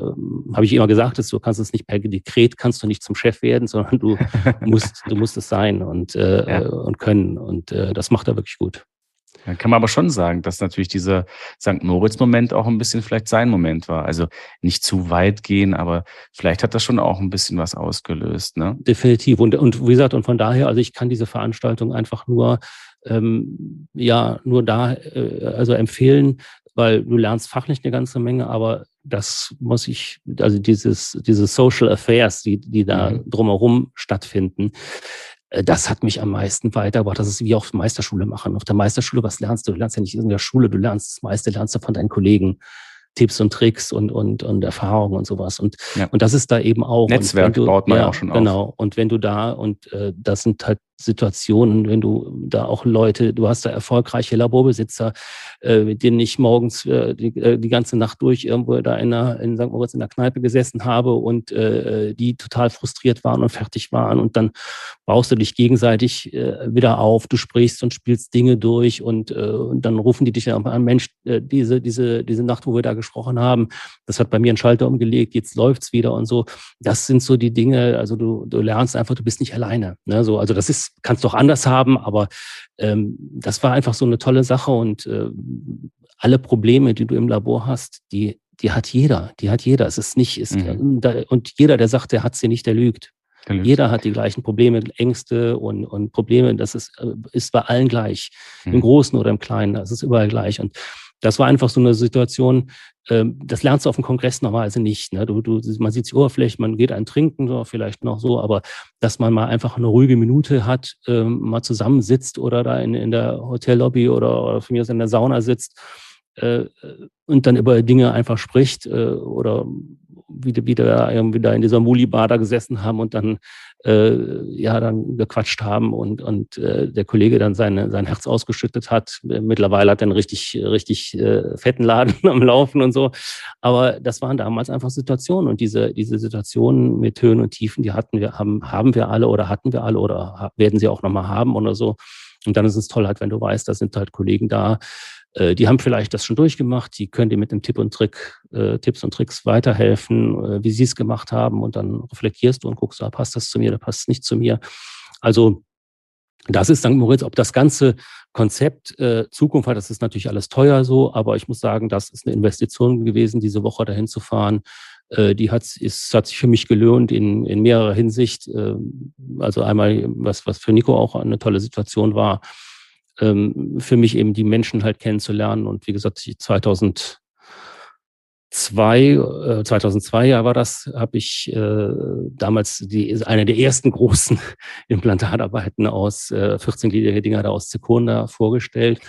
habe ich immer gesagt, dass du kannst es nicht per Dekret, kannst du nicht zum Chef werden, sondern du musst, du musst es sein und, äh, ja. und können. Und äh, das macht er wirklich gut. Dann kann man aber schon sagen, dass natürlich dieser St. Moritz-Moment auch ein bisschen vielleicht sein Moment war. Also nicht zu weit gehen, aber vielleicht hat das schon auch ein bisschen was ausgelöst. Ne? Definitiv. Und, und wie gesagt, und von daher, also ich kann diese Veranstaltung einfach nur, ähm, ja, nur da, äh, also empfehlen, weil du lernst fachlich eine ganze Menge, aber das muss ich, also dieses, diese Social Affairs, die, die da mhm. drumherum stattfinden, das hat mich am meisten weitergebracht. Das ist wie auf Meisterschule machen. Auf der Meisterschule, was lernst du? Du lernst ja nicht in der Schule, du lernst das meiste, lernst du von deinen Kollegen. Tipps und Tricks und, und, und Erfahrungen und sowas. Und, ja. und das ist da eben auch. Netzwerk du, baut man ja auch schon auf. Genau. Und wenn du da, und äh, das sind halt Situationen, wenn du da auch Leute, du hast da erfolgreiche Laborbesitzer, äh, mit denen ich morgens äh, die, äh, die ganze Nacht durch irgendwo da in, der, in St. Moritz in der Kneipe gesessen habe und äh, die total frustriert waren und fertig waren. Und dann baust du dich gegenseitig äh, wieder auf, du sprichst und spielst Dinge durch und, äh, und dann rufen die dich an, Mensch, äh, diese, diese, diese Nacht, wo wir da gesprochen haben, das hat bei mir einen Schalter umgelegt, jetzt läuft's wieder und so. Das sind so die Dinge, also du, du lernst einfach, du bist nicht alleine. Ne? So, also das ist kannst du auch anders haben, aber ähm, das war einfach so eine tolle Sache und äh, alle Probleme, die du im Labor hast, die, die hat jeder, die hat jeder. Es ist nicht, ist, mhm. da, und jeder, der sagt, der hat sie nicht, der lügt. der lügt. Jeder hat die gleichen Probleme, Ängste und, und Probleme. Das ist, äh, ist bei allen gleich. Mhm. Im Großen oder im Kleinen. Das ist überall gleich. Und das war einfach so eine Situation, ähm, das lernst du auf dem Kongress normalerweise nicht. Ne? Du, du, man sieht die Oberfläche, man geht ein Trinken, so, vielleicht noch so, aber dass man mal einfach eine ruhige Minute hat, ähm, mal zusammensitzt oder da in, in der Hotellobby oder, oder von mir aus in der Sauna sitzt äh, und dann über Dinge einfach spricht äh, oder wie, wie da irgendwie da in dieser Muli-Bar da gesessen haben und dann äh, ja dann gequatscht haben und und äh, der Kollege dann seine, sein Herz ausgeschüttet hat. Mittlerweile hat er einen richtig richtig äh, fetten Laden am Laufen und so. Aber das waren damals einfach Situationen und diese diese Situationen mit Höhen und Tiefen, die hatten wir haben haben wir alle oder hatten wir alle oder werden sie auch noch mal haben oder so. Und dann ist es toll halt, wenn du weißt, da sind halt Kollegen da, die haben vielleicht das schon durchgemacht, die können dir mit dem Tipp und Trick, äh, Tipps und Tricks weiterhelfen, äh, wie sie es gemacht haben und dann reflektierst du und guckst, ah, passt das zu mir, oder passt es nicht zu mir. Also das ist St. Moritz, ob das ganze Konzept äh, Zukunft hat, das ist natürlich alles teuer so, aber ich muss sagen, das ist eine Investition gewesen, diese Woche dahin zu fahren. Äh, die hat, ist, hat sich für mich gelohnt in, in mehrerer Hinsicht. Äh, also einmal, was, was für Nico auch eine tolle Situation war, ähm, für mich eben die Menschen halt kennenzulernen. Und wie gesagt, 2002, äh, 2002 ja war das, habe ich äh, damals die, eine der ersten großen Implantatarbeiten aus äh, 14-gliedrige Dinger da aus Sekunde vorgestellt.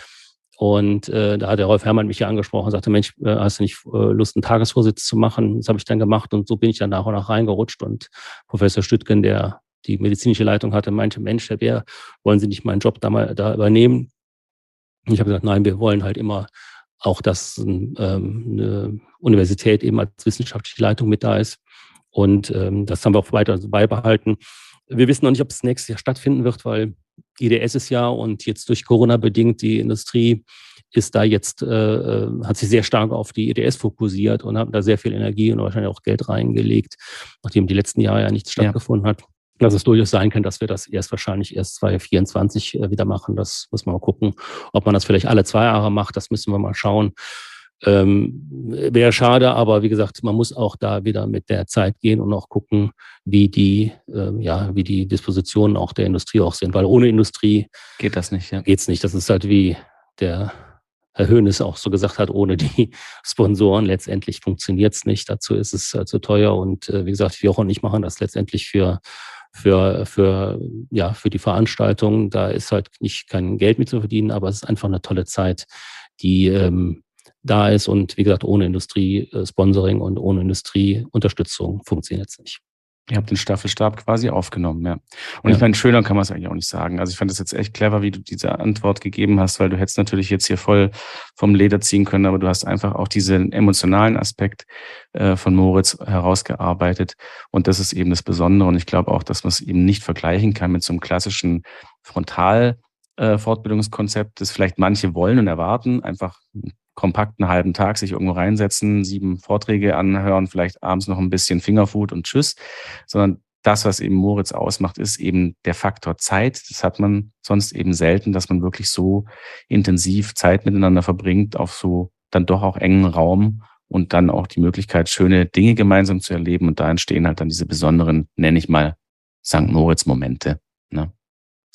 Und äh, da hat der Rolf Herrmann mich ja angesprochen und sagte, Mensch, äh, hast du nicht äh, Lust, einen Tagesvorsitz zu machen? Das habe ich dann gemacht und so bin ich dann nach und nach reingerutscht. Und Professor Stüttgen, der die medizinische Leitung hatte, meinte, Mensch, Herr Bär, wollen Sie nicht meinen Job da mal da übernehmen? Und ich habe gesagt, nein, wir wollen halt immer auch, dass ähm, eine Universität eben als wissenschaftliche Leitung mit da ist. Und ähm, das haben wir auch weiter beibehalten. Wir wissen noch nicht, ob es nächstes Jahr stattfinden wird, weil IDS ist ja und jetzt durch Corona bedingt die Industrie ist da jetzt, äh, äh hat sich sehr stark auf die IDS fokussiert und hat da sehr viel Energie und wahrscheinlich auch Geld reingelegt, nachdem die letzten Jahre ja nichts stattgefunden ja. hat dass es durchaus sein kann, dass wir das erst wahrscheinlich erst 2024 äh, wieder machen. Das muss man mal gucken. Ob man das vielleicht alle zwei Jahre macht, das müssen wir mal schauen. Ähm, Wäre schade, aber wie gesagt, man muss auch da wieder mit der Zeit gehen und auch gucken, wie die, äh, ja, wie die Dispositionen auch der Industrie auch sind. Weil ohne Industrie geht das nicht. Ja. Geht's nicht. Das ist halt wie der Herr Höhnes auch so gesagt hat, ohne die Sponsoren letztendlich funktioniert's nicht. Dazu ist es äh, zu teuer und äh, wie gesagt, wir auch nicht machen das letztendlich für für, für, ja, für die Veranstaltung. Da ist halt nicht kein Geld mit zu verdienen, aber es ist einfach eine tolle Zeit, die ähm, da ist. Und wie gesagt, ohne Industrie-Sponsoring und ohne Industrieunterstützung funktioniert es nicht. Ihr habt den Staffelstab quasi aufgenommen, ja. Und ja. ich meine, schöner kann man es eigentlich auch nicht sagen. Also ich fand das jetzt echt clever, wie du diese Antwort gegeben hast, weil du hättest natürlich jetzt hier voll vom Leder ziehen können, aber du hast einfach auch diesen emotionalen Aspekt äh, von Moritz herausgearbeitet. Und das ist eben das Besondere. Und ich glaube auch, dass man es eben nicht vergleichen kann mit so einem klassischen Frontal- äh, Fortbildungskonzept, das vielleicht manche wollen und erwarten, einfach kompakten halben Tag sich irgendwo reinsetzen, sieben Vorträge anhören, vielleicht abends noch ein bisschen Fingerfood und Tschüss, sondern das, was eben Moritz ausmacht, ist eben der Faktor Zeit. Das hat man sonst eben selten, dass man wirklich so intensiv Zeit miteinander verbringt auf so dann doch auch engen Raum und dann auch die Möglichkeit, schöne Dinge gemeinsam zu erleben. Und da entstehen halt dann diese besonderen, nenne ich mal, St. Moritz-Momente. Ne?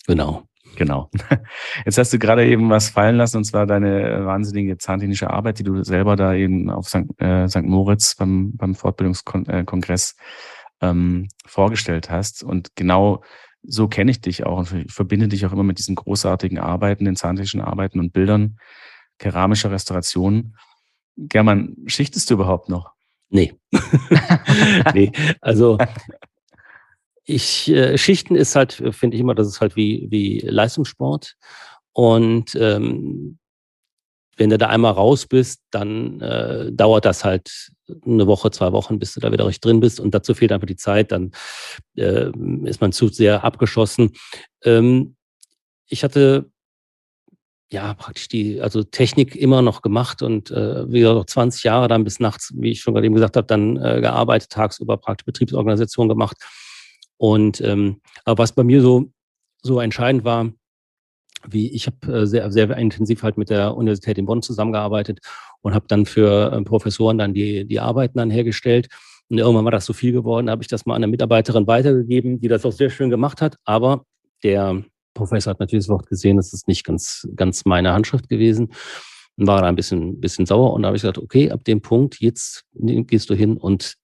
Genau. Genau. Jetzt hast du gerade eben was fallen lassen, und zwar deine wahnsinnige zahntechnische Arbeit, die du selber da eben auf St. Äh, St. Moritz beim, beim Fortbildungskongress ähm, vorgestellt hast. Und genau so kenne ich dich auch und verbinde dich auch immer mit diesen großartigen Arbeiten, den zahntechnischen Arbeiten und Bildern keramischer Restauration. German, schichtest du überhaupt noch? Nee. nee, also ich, äh, Schichten ist halt, finde ich immer, das ist halt wie, wie Leistungssport. Und ähm, wenn du da einmal raus bist, dann äh, dauert das halt eine Woche, zwei Wochen, bis du da wieder richtig drin bist. Und dazu fehlt einfach die Zeit, dann äh, ist man zu sehr abgeschossen. Ähm, ich hatte ja praktisch die, also Technik immer noch gemacht und äh, wieder noch 20 Jahre dann bis nachts, wie ich schon gerade eben gesagt habe, dann äh, gearbeitet, tagsüber praktisch Betriebsorganisation gemacht. Und ähm, aber was bei mir so, so entscheidend war, wie ich habe äh, sehr, sehr intensiv halt mit der Universität in Bonn zusammengearbeitet und habe dann für äh, Professoren dann die, die Arbeiten dann hergestellt. Und irgendwann war das so viel geworden, habe ich das mal an eine Mitarbeiterin weitergegeben, die das auch sehr schön gemacht hat. Aber der Professor hat natürlich sofort gesehen, das ist nicht ganz, ganz meine Handschrift gewesen und war da ein bisschen, bisschen sauer. Und da habe ich gesagt, okay, ab dem Punkt, jetzt gehst du hin und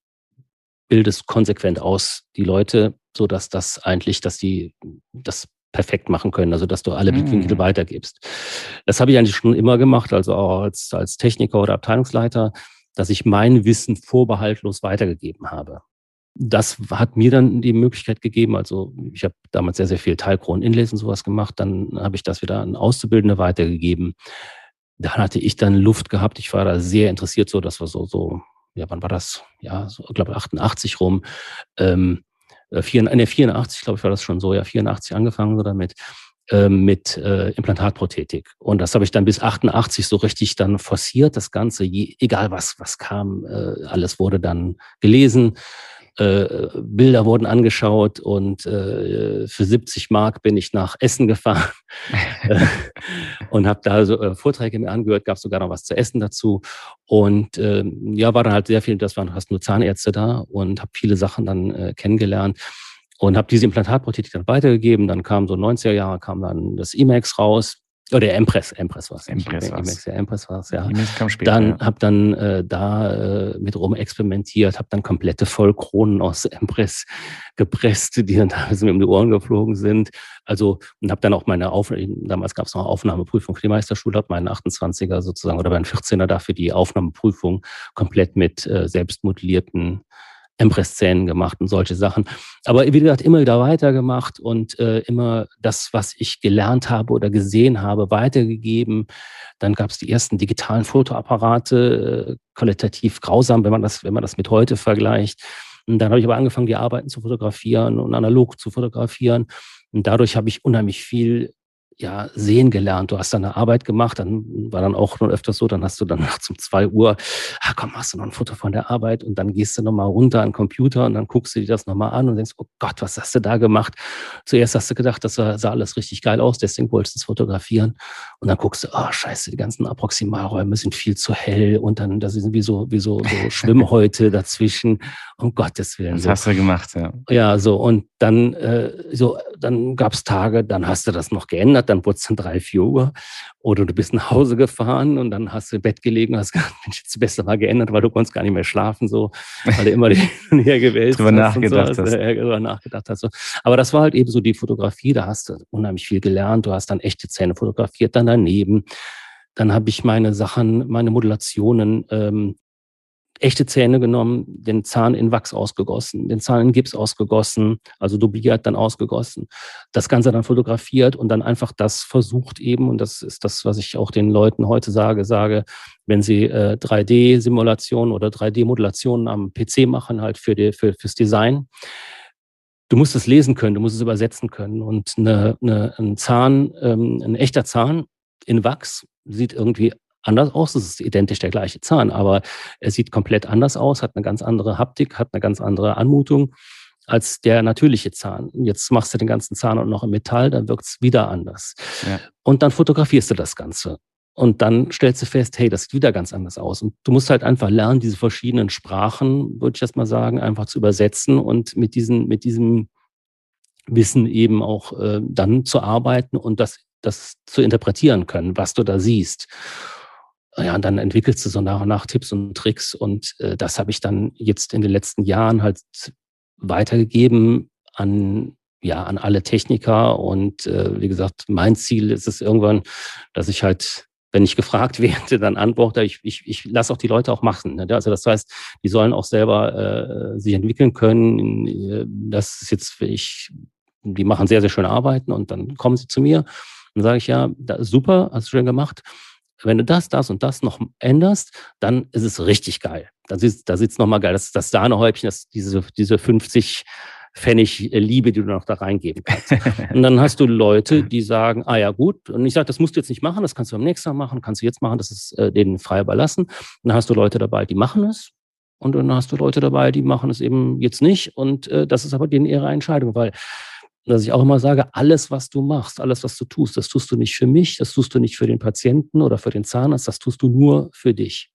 bildest konsequent aus die Leute, so dass das eigentlich, dass die das perfekt machen können, also dass du alle Blickwinkel mhm. weitergibst. Das habe ich eigentlich schon immer gemacht, also auch als, als Techniker oder Abteilungsleiter, dass ich mein Wissen vorbehaltlos weitergegeben habe. Das hat mir dann die Möglichkeit gegeben, also ich habe damals sehr, sehr viel Teilkronen Inlays und sowas gemacht, dann habe ich das wieder an Auszubildende weitergegeben. Dann hatte ich dann Luft gehabt, ich war da sehr interessiert, so dass wir so, so ja, wann war das? Ja, so, ich glaube 88 rum. Ähm, äh, 84, glaube ich, war das schon so, ja, 84 angefangen so damit, äh, mit äh, Implantatprothetik. Und das habe ich dann bis 88 so richtig dann forciert, das Ganze, je, egal was, was kam, äh, alles wurde dann gelesen. Äh, Bilder wurden angeschaut und äh, für 70 Mark bin ich nach Essen gefahren und habe da so äh, Vorträge mir angehört, gab sogar noch was zu essen dazu und äh, ja, war dann halt sehr viel, das waren fast nur Zahnärzte da und habe viele Sachen dann äh, kennengelernt und habe diese Implantatprothetik dann weitergegeben. Dann kam so 90er Jahre, kam dann das IMAX raus oder Empress, Empress war es. Empress war es. Ja, Empress war es, ja. kam später, dann ja. habe dann äh, da äh, mit rum experimentiert, habe dann komplette Vollkronen aus Empress gepresst, die dann teilweise mir um die Ohren geflogen sind. Also und habe dann auch meine Aufnahme, damals gab es noch Aufnahmeprüfung für die Meisterschule, habe meinen 28er sozusagen oder meinen 14er dafür die Aufnahmeprüfung komplett mit äh, selbstmodellierten Empressszenen gemacht und solche Sachen. Aber wie gesagt, immer wieder weitergemacht und äh, immer das, was ich gelernt habe oder gesehen habe, weitergegeben. Dann gab es die ersten digitalen Fotoapparate, äh, qualitativ grausam, wenn man das, wenn man das mit heute vergleicht. Und dann habe ich aber angefangen, die Arbeiten zu fotografieren und analog zu fotografieren. Und dadurch habe ich unheimlich viel ja, sehen gelernt. Du hast dann eine Arbeit gemacht, dann war dann auch noch öfters so, dann hast du dann nachts um zwei Uhr, ah, komm, hast du noch ein Foto von der Arbeit und dann gehst du nochmal runter an den Computer und dann guckst du dir das nochmal an und denkst, oh Gott, was hast du da gemacht? Zuerst hast du gedacht, das sah, sah alles richtig geil aus, deswegen wolltest du es fotografieren und dann guckst du, oh scheiße, die ganzen Approximalräume sind viel zu hell und dann, das sind wie so, wie so, so Schwimmhäute dazwischen, um Gottes Willen. Das so. hast du gemacht, ja. Ja, so und dann, äh, so, dann gab es Tage, dann hast du das noch geändert, dann wurde es dann drei, vier Uhr. Oder du bist nach Hause gefahren und dann hast du im Bett gelegen und hast gesagt, Mensch, jetzt besser mal geändert, weil du konntest gar nicht mehr schlafen, so, weil du immer her gewählt drüber nachgedacht so, hast. Äh, drüber nachgedacht hast. So. Aber das war halt eben so die Fotografie, da hast du unheimlich viel gelernt, du hast dann echte Zähne fotografiert, dann daneben. Dann habe ich meine Sachen, meine Modulationen ähm, echte Zähne genommen, den Zahn in Wachs ausgegossen, den Zahn in Gips ausgegossen, also dubiert dann ausgegossen, das Ganze dann fotografiert und dann einfach das versucht eben, und das ist das, was ich auch den Leuten heute sage, sage, wenn sie äh, 3D-Simulationen oder 3D-Modulationen am PC machen, halt für die, für, fürs Design, du musst es lesen können, du musst es übersetzen können. Und eine, eine, ein Zahn, ähm, ein echter Zahn in Wachs sieht irgendwie anders aus. Es ist identisch der gleiche Zahn, aber er sieht komplett anders aus, hat eine ganz andere Haptik, hat eine ganz andere Anmutung als der natürliche Zahn. Jetzt machst du den ganzen Zahn und noch im Metall, dann wirkt es wieder anders. Ja. Und dann fotografierst du das Ganze. Und dann stellst du fest, hey, das sieht wieder ganz anders aus. Und du musst halt einfach lernen, diese verschiedenen Sprachen, würde ich erst mal sagen, einfach zu übersetzen und mit diesen, mit diesem Wissen eben auch äh, dann zu arbeiten und das, das zu interpretieren können, was du da siehst. Ja, und dann entwickelst du so nach und nach Tipps und Tricks und äh, das habe ich dann jetzt in den letzten Jahren halt weitergegeben an ja an alle Techniker und äh, wie gesagt, mein Ziel ist es irgendwann, dass ich halt wenn ich gefragt werde, dann antworte ich, ich, ich lasse auch die Leute auch machen. Ne? Also das heißt, die sollen auch selber äh, sich entwickeln können. Das ist jetzt, ich, die machen sehr, sehr schöne Arbeiten und dann kommen sie zu mir und sage ich, ja, super, hast du schön gemacht. Wenn du das, das und das noch änderst, dann ist es richtig geil. Da sitzt, da sitzt nochmal geil. Das, das Sahnehäubchen, das, diese, diese 50 Pfennig Liebe, die du noch da reingeben kannst. und dann hast du Leute, die sagen, ah ja gut, und ich sage, das musst du jetzt nicht machen, das kannst du am nächsten Tag machen, kannst du jetzt machen, das ist äh, denen frei überlassen. Und dann hast du Leute dabei, die machen es. Und dann hast du Leute dabei, die machen es eben jetzt nicht. Und äh, das ist aber denen ihre Entscheidung, weil dass ich auch immer sage, alles, was du machst, alles, was du tust, das tust du nicht für mich, das tust du nicht für den Patienten oder für den Zahnarzt, das tust du nur für dich.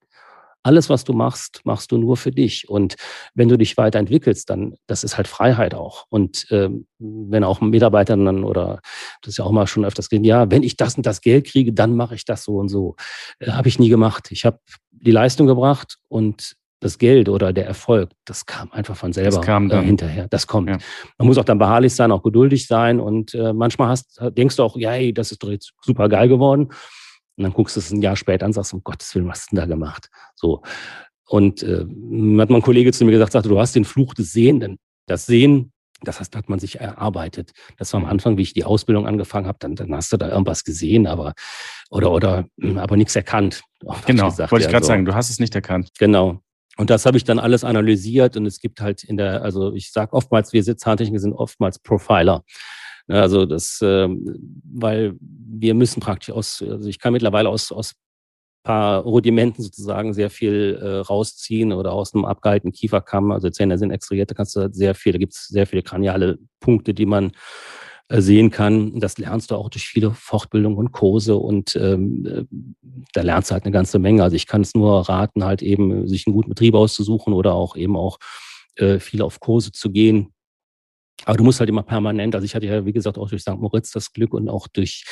Alles, was du machst, machst du nur für dich. Und wenn du dich weiterentwickelst, dann, das ist halt Freiheit auch. Und ähm, wenn auch Mitarbeiter dann, oder das ist ja auch mal schon öfters gesehen, ja, wenn ich das und das Geld kriege, dann mache ich das so und so. Äh, habe ich nie gemacht. Ich habe die Leistung gebracht und das Geld oder der Erfolg, das kam einfach von selber das kam dann. Äh, hinterher. Das kommt. Ja. Man muss auch dann beharrlich sein, auch geduldig sein und äh, manchmal hast, denkst du auch, ja, hey, das ist doch jetzt super geil geworden. Und dann guckst du es ein Jahr später an und sagst, um Gottes Willen, was hast du denn da gemacht? So. Und äh, hat mein Kollege zu mir gesagt, sagte, du hast den Fluch des Sehenden. Das Sehen, das heißt, hat man sich erarbeitet. Das war am Anfang, wie ich die Ausbildung angefangen habe, dann, dann hast du da irgendwas gesehen, aber oder oder aber nichts erkannt. Genau, gesagt, wollte ich gerade so. sagen, du hast es nicht erkannt. Genau. Und das habe ich dann alles analysiert und es gibt halt in der, also ich sage oftmals, wir Zahntechniker sind oftmals Profiler. Ne, also das, ähm, weil wir müssen praktisch aus, also ich kann mittlerweile aus, aus paar Rudimenten sozusagen sehr viel äh, rausziehen oder aus einem abgehaltenen Kieferkamm, also Zähne sind extrahiert, da kannst du sehr viel, da gibt es sehr viele kraniale Punkte, die man sehen kann. Das lernst du auch durch viele Fortbildungen und Kurse und ähm, äh, da lernst du halt eine ganze Menge. Also ich kann es nur raten, halt eben sich einen guten Betrieb auszusuchen oder auch eben auch äh, viel auf Kurse zu gehen aber du musst halt immer permanent, also ich hatte ja, wie gesagt, auch durch St. Moritz das Glück und auch durch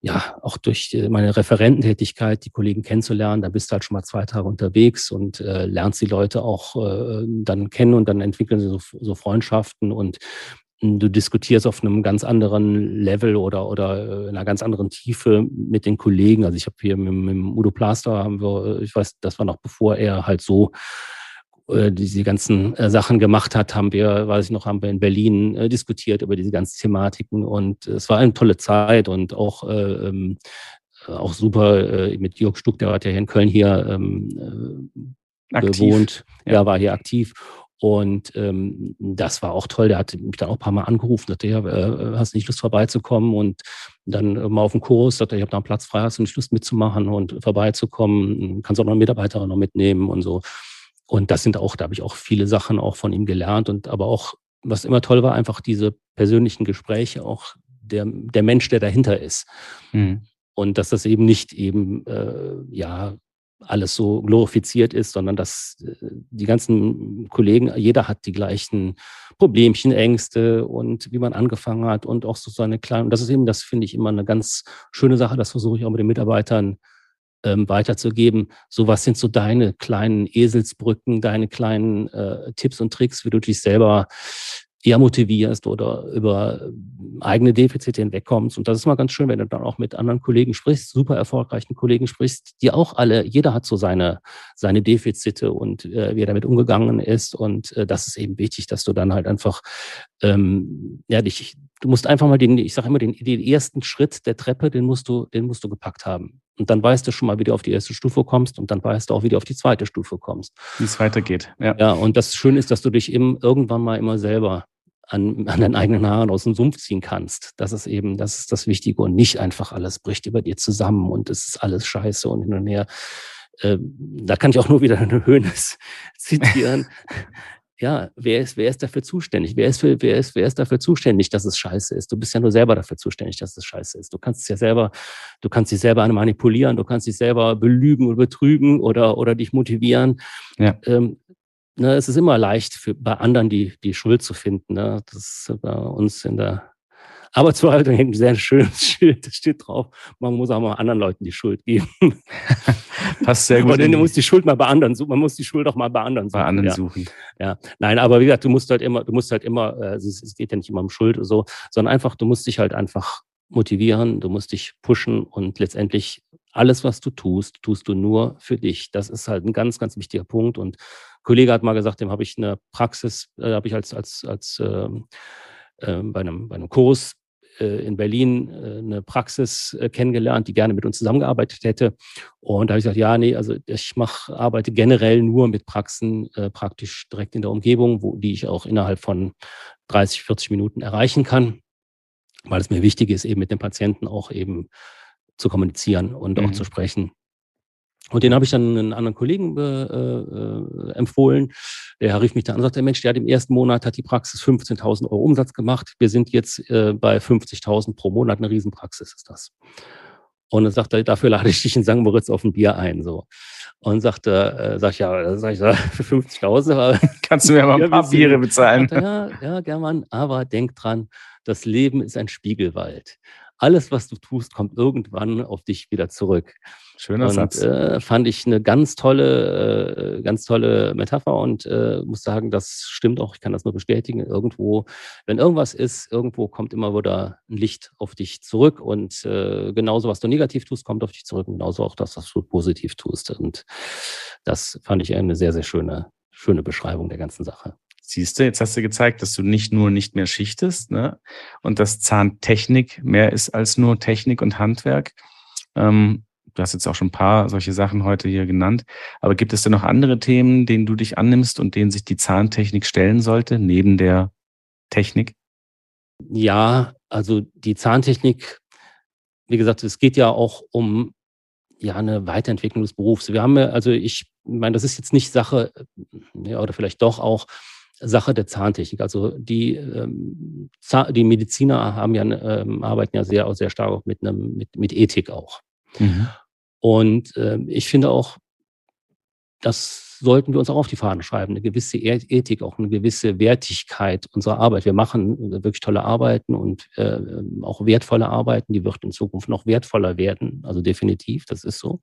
ja, auch durch äh, meine Referententätigkeit, die Kollegen kennenzulernen, da bist du halt schon mal zwei Tage unterwegs und äh, lernst die Leute auch äh, dann kennen und dann entwickeln sie so, so Freundschaften und du diskutierst auf einem ganz anderen Level oder, oder äh, in einer ganz anderen Tiefe mit den Kollegen. Also ich habe hier mit, mit Udo Plaster haben wir, ich weiß, das war noch bevor er halt so äh, diese ganzen äh, Sachen gemacht hat, haben wir, weiß ich noch, haben wir in Berlin äh, diskutiert über diese ganzen Thematiken und es war eine tolle Zeit und auch äh, ähm, auch super äh, mit Jörg Stuck, der hat ja hier in Köln hier ähm, äh, gewohnt, ja. ja, war hier aktiv und ähm, das war auch toll. Der hat mich dann auch ein paar Mal angerufen, sagte, ja, äh, hast du nicht Lust vorbeizukommen? Und dann äh, mal auf dem Kurs, sagte, ich habe da einen Platz frei, hast du nicht Lust mitzumachen und vorbeizukommen? Kannst auch noch einen Mitarbeiter noch mitnehmen und so. Und das sind auch, da habe ich auch viele Sachen auch von ihm gelernt und aber auch, was immer toll war, einfach diese persönlichen Gespräche, auch der, der Mensch, der dahinter ist. Mhm. Und dass das eben nicht eben, äh, ja, alles so glorifiziert ist, sondern dass äh, die ganzen Kollegen, jeder hat die gleichen Problemchen, Ängste und wie man angefangen hat und auch so seine kleinen, und das ist eben, das finde ich immer eine ganz schöne Sache, das versuche ich auch mit den Mitarbeitern ähm, weiterzugeben. So, was sind so deine kleinen Eselsbrücken, deine kleinen äh, Tipps und Tricks, wie du dich selber eher motivierst oder über eigene Defizite hinwegkommst. Und das ist mal ganz schön, wenn du dann auch mit anderen Kollegen sprichst, super erfolgreichen Kollegen sprichst, die auch alle, jeder hat so seine, seine Defizite und äh, wie er damit umgegangen ist. Und äh, das ist eben wichtig, dass du dann halt einfach, ähm, ja, dich, du musst einfach mal den, ich sage immer, den, den ersten Schritt der Treppe, den musst du, den musst du gepackt haben. Und dann weißt du schon mal, wie du auf die erste Stufe kommst und dann weißt du auch, wie du auf die zweite Stufe kommst. Wie es weitergeht. Ja. ja, und das Schöne ist, dass du dich eben irgendwann mal immer selber an, an deinen eigenen Haaren aus dem Sumpf ziehen kannst. Das ist eben, das ist das Wichtige und nicht einfach alles bricht über dir zusammen und es ist alles scheiße und hin und her. Äh, da kann ich auch nur wieder eine Höhnes zitieren ja, wer ist, wer ist dafür zuständig? Wer ist, für, wer, ist, wer ist dafür zuständig, dass es scheiße ist? Du bist ja nur selber dafür zuständig, dass es scheiße ist. Du kannst es ja selber, du kannst dich selber manipulieren, du kannst dich selber belügen oder betrügen oder, oder dich motivieren. Ja. Ähm, ne, es ist immer leicht für bei anderen die, die Schuld zu finden. Ne? Das ist bei uns in der Arbeitsverwaltung ein sehr schönes Schild, da steht drauf, man muss auch mal anderen Leuten die Schuld geben. Passt sehr gut. Und man muss die Schuld mal bei anderen suchen. Man muss die Schuld auch mal bei anderen suchen. Bei anderen ja. suchen. Ja, nein, aber wie gesagt, du musst halt immer, du musst halt immer, also es geht ja nicht immer um Schuld oder so, sondern einfach, du musst dich halt einfach motivieren, du musst dich pushen und letztendlich alles, was du tust, tust du nur für dich. Das ist halt ein ganz, ganz wichtiger Punkt. Und Kollege hat mal gesagt, dem habe ich eine Praxis, äh, habe ich als, als, als ähm, äh, bei, einem, bei einem Kurs äh, in Berlin äh, eine Praxis äh, kennengelernt, die gerne mit uns zusammengearbeitet hätte. Und da habe ich gesagt, ja, nee, also ich mache, arbeite generell nur mit Praxen äh, praktisch direkt in der Umgebung, wo die ich auch innerhalb von 30, 40 Minuten erreichen kann, weil es mir wichtig ist, eben mit dem Patienten auch eben zu kommunizieren und mhm. auch zu sprechen. Und den habe ich dann einen anderen Kollegen äh, äh, empfohlen. Der rief mich dann an und sagte, Mensch, der hat im ersten Monat hat die Praxis 15.000 Euro Umsatz gemacht. Wir sind jetzt äh, bei 50.000 pro Monat. Eine Riesenpraxis ist das. Und dann sagte er, dafür lade ich dich in St. Moritz auf ein Bier ein. So. Und sagte, äh, sag ich, ja, sag ich, für 50.000. Kannst du mir mal ein paar Biere bezahlen? Sagte, ja, ja, German, aber denk dran, das Leben ist ein Spiegelwald alles, was du tust, kommt irgendwann auf dich wieder zurück. Schöner und, Satz. Äh, fand ich eine ganz tolle, äh, ganz tolle Metapher und äh, muss sagen, das stimmt auch. Ich kann das nur bestätigen. Irgendwo, wenn irgendwas ist, irgendwo kommt immer wieder ein Licht auf dich zurück und äh, genauso, was du negativ tust, kommt auf dich zurück und genauso auch das, was du positiv tust. Und das fand ich eine sehr, sehr schöne, schöne Beschreibung der ganzen Sache. Siehst du, jetzt hast du gezeigt, dass du nicht nur nicht mehr schichtest ne? und dass Zahntechnik mehr ist als nur Technik und Handwerk. Ähm, du hast jetzt auch schon ein paar solche Sachen heute hier genannt. Aber gibt es denn noch andere Themen, denen du dich annimmst und denen sich die Zahntechnik stellen sollte, neben der Technik? Ja, also die Zahntechnik, wie gesagt, es geht ja auch um ja eine Weiterentwicklung des Berufs. Wir haben ja, also ich meine, das ist jetzt nicht Sache, ja, oder vielleicht doch auch Sache der Zahntechnik. Also die, ähm, die Mediziner haben ja, ähm, arbeiten ja sehr, sehr stark auch mit, einem, mit, mit Ethik auch. Mhm. Und äh, ich finde auch, das sollten wir uns auch auf die Fahnen schreiben, eine gewisse e-, Ethik, auch eine gewisse Wertigkeit unserer Arbeit. Wir machen wirklich tolle Arbeiten und äh, auch wertvolle Arbeiten, die wird in Zukunft noch wertvoller werden, also definitiv, das ist so.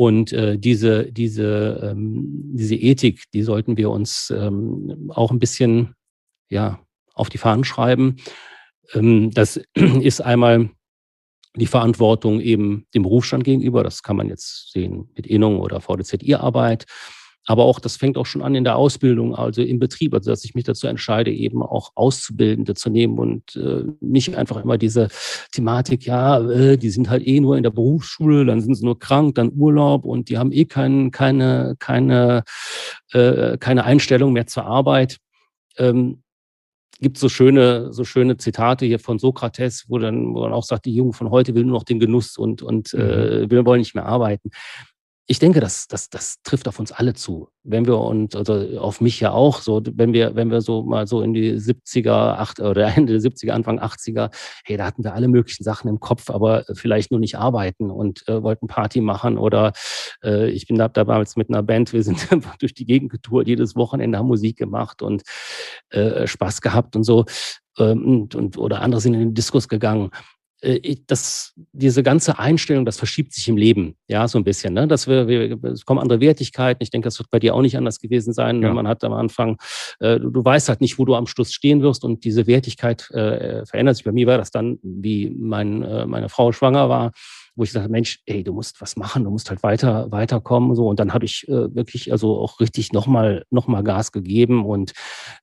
Und äh, diese, diese, ähm, diese Ethik, die sollten wir uns ähm, auch ein bisschen ja, auf die Fahnen schreiben. Ähm, das ist einmal die Verantwortung eben dem Berufsstand gegenüber. Das kann man jetzt sehen mit Innung oder VDZI-Arbeit. Aber auch, das fängt auch schon an in der Ausbildung, also im Betrieb, also dass ich mich dazu entscheide, eben auch Auszubildende zu nehmen und äh, nicht einfach immer diese Thematik, ja, äh, die sind halt eh nur in der Berufsschule, dann sind sie nur krank, dann Urlaub und die haben eh kein, keine, keine, äh, keine Einstellung mehr zur Arbeit. Ähm, gibt so schöne, so schöne Zitate hier von Sokrates, wo dann, wo dann auch sagt, die Jugend von heute will nur noch den Genuss und, und mhm. äh, wir wollen nicht mehr arbeiten ich denke, das, das, das trifft auf uns alle zu. Wenn wir und also auf mich ja auch so, wenn wir, wenn wir so mal so in die 70er, 8 oder Ende der 70er, Anfang 80er, hey, da hatten wir alle möglichen Sachen im Kopf, aber vielleicht nur nicht arbeiten und äh, wollten Party machen oder äh, ich bin da damals mit einer Band, wir sind durch die Gegend getourt, jedes Wochenende haben Musik gemacht und äh, Spaß gehabt und so. Ähm, und, und, oder andere sind in den Diskurs gegangen. Äh, das, diese ganze Einstellung, das verschiebt sich im Leben, ja, so ein bisschen. Ne? Dass wir, wir, es kommen andere Wertigkeiten. Ich denke, das wird bei dir auch nicht anders gewesen sein. Ja. Man hat am Anfang, äh, du, du, weißt halt nicht, wo du am Schluss stehen wirst und diese Wertigkeit äh, verändert sich. Bei mir war das dann, wie mein, äh, meine Frau schwanger war, wo ich sagte, Mensch, ey, du musst was machen, du musst halt weiter, weiterkommen. So. Und dann habe ich äh, wirklich also auch richtig nochmal noch mal Gas gegeben und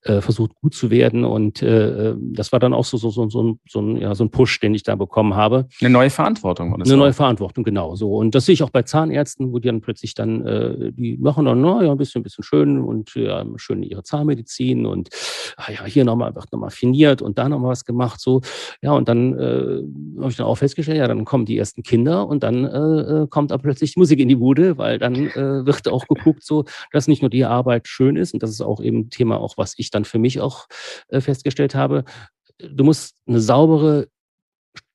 äh, versucht, gut zu werden. Und äh, das war dann auch so, so, so, so, ein, so, ein, ja, so ein Push, den ich da bekommen habe. Eine neue Verantwortung, oder? Eine auch? neue Verantwortung, genau. So. Und das sehe ich auch bei Zahnärzten, wo die dann plötzlich dann, äh, die machen dann, na, ja, ein bisschen, ein bisschen schön und ja, schön ihre Zahnmedizin und ah, ja, hier nochmal, wird nochmal finiert und da nochmal was gemacht. So. Ja, und dann äh, habe ich dann auch festgestellt, ja, dann kommen die ersten Kinder Kinder und dann äh, äh, kommt aber plötzlich Musik in die Bude, weil dann äh, wird auch geguckt, so, dass nicht nur die Arbeit schön ist und das ist auch eben Thema, auch was ich dann für mich auch äh, festgestellt habe. Du musst eine saubere,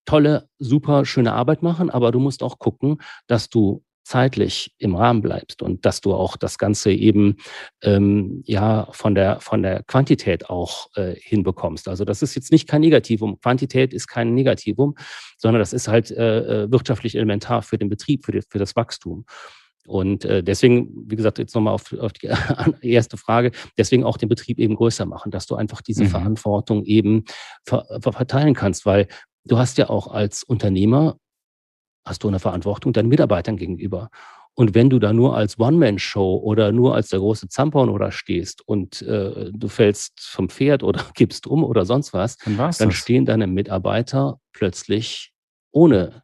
tolle, super schöne Arbeit machen, aber du musst auch gucken, dass du zeitlich im Rahmen bleibst und dass du auch das Ganze eben ähm, ja von der von der Quantität auch äh, hinbekommst. Also das ist jetzt nicht kein Negativum. Quantität ist kein Negativum, sondern das ist halt äh, äh wirtschaftlich elementar für den Betrieb, für, die, für das Wachstum. Und äh, deswegen, wie gesagt, jetzt nochmal auf, auf die erste Frage, deswegen auch den Betrieb eben größer machen, dass du einfach diese mhm. Verantwortung eben ver verteilen kannst, weil du hast ja auch als Unternehmer hast du eine Verantwortung deinen Mitarbeitern gegenüber. Und wenn du da nur als One-Man-Show oder nur als der große Zampon oder stehst und äh, du fällst vom Pferd oder gibst um oder sonst was, dann, dann stehen deine Mitarbeiter plötzlich ohne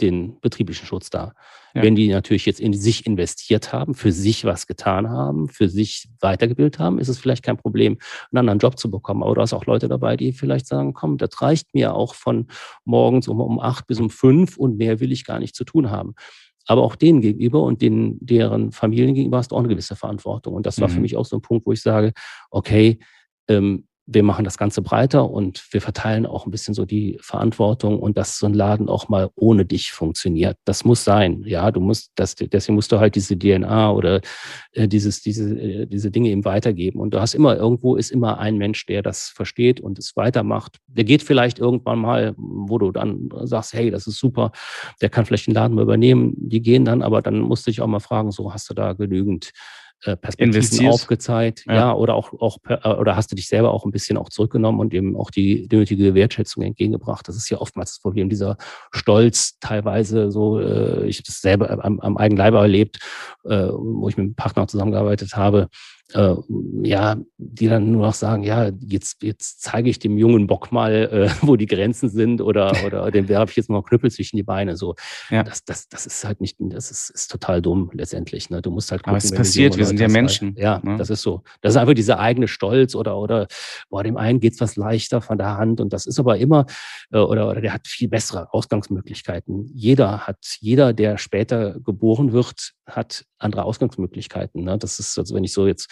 den betrieblichen Schutz da. Ja. Wenn die natürlich jetzt in sich investiert haben, für sich was getan haben, für sich weitergebildet haben, ist es vielleicht kein Problem, einen anderen Job zu bekommen. Aber du hast auch Leute dabei, die vielleicht sagen, komm, das reicht mir auch von morgens um, um acht bis um fünf und mehr will ich gar nicht zu tun haben. Aber auch denen gegenüber und den, deren Familien gegenüber hast du auch eine gewisse Verantwortung. Und das war mhm. für mich auch so ein Punkt, wo ich sage, okay, ähm, wir machen das Ganze breiter und wir verteilen auch ein bisschen so die Verantwortung und dass so ein Laden auch mal ohne dich funktioniert. Das muss sein. Ja, du musst, das, deswegen musst du halt diese DNA oder äh, dieses, diese, äh, diese Dinge eben weitergeben. Und du hast immer, irgendwo ist immer ein Mensch, der das versteht und es weitermacht. Der geht vielleicht irgendwann mal, wo du dann sagst, hey, das ist super, der kann vielleicht den Laden mal übernehmen. Die gehen dann, aber dann musst du dich auch mal fragen, so hast du da genügend Perspektiven Investiert. aufgezeigt, ja. ja, oder auch, auch äh, oder hast du dich selber auch ein bisschen auch zurückgenommen und eben auch die, die nötige Wertschätzung entgegengebracht. Das ist ja oftmals das Problem, dieser Stolz teilweise so, äh, ich habe das selber am, am eigenen Leibe erlebt, äh, wo ich mit einem Partner zusammengearbeitet habe, äh, ja, die dann nur noch sagen, ja, jetzt, jetzt zeige ich dem jungen Bock mal, äh, wo die Grenzen sind oder, oder dem werfe ich jetzt mal Knüppel zwischen die Beine. So, ja. das, das, das ist halt nicht, das ist, ist total dumm letztendlich. Ne? Du musst halt gucken, Aber es passiert, wir sind ja Menschen. Halt, ja, ne? das ist so. Das ist einfach dieser eigene Stolz oder, oder, boah, dem einen geht's was leichter von der Hand und das ist aber immer, äh, oder, oder der hat viel bessere Ausgangsmöglichkeiten. Jeder hat, jeder, der später geboren wird, hat andere Ausgangsmöglichkeiten. Ne? Das ist, also wenn ich so jetzt,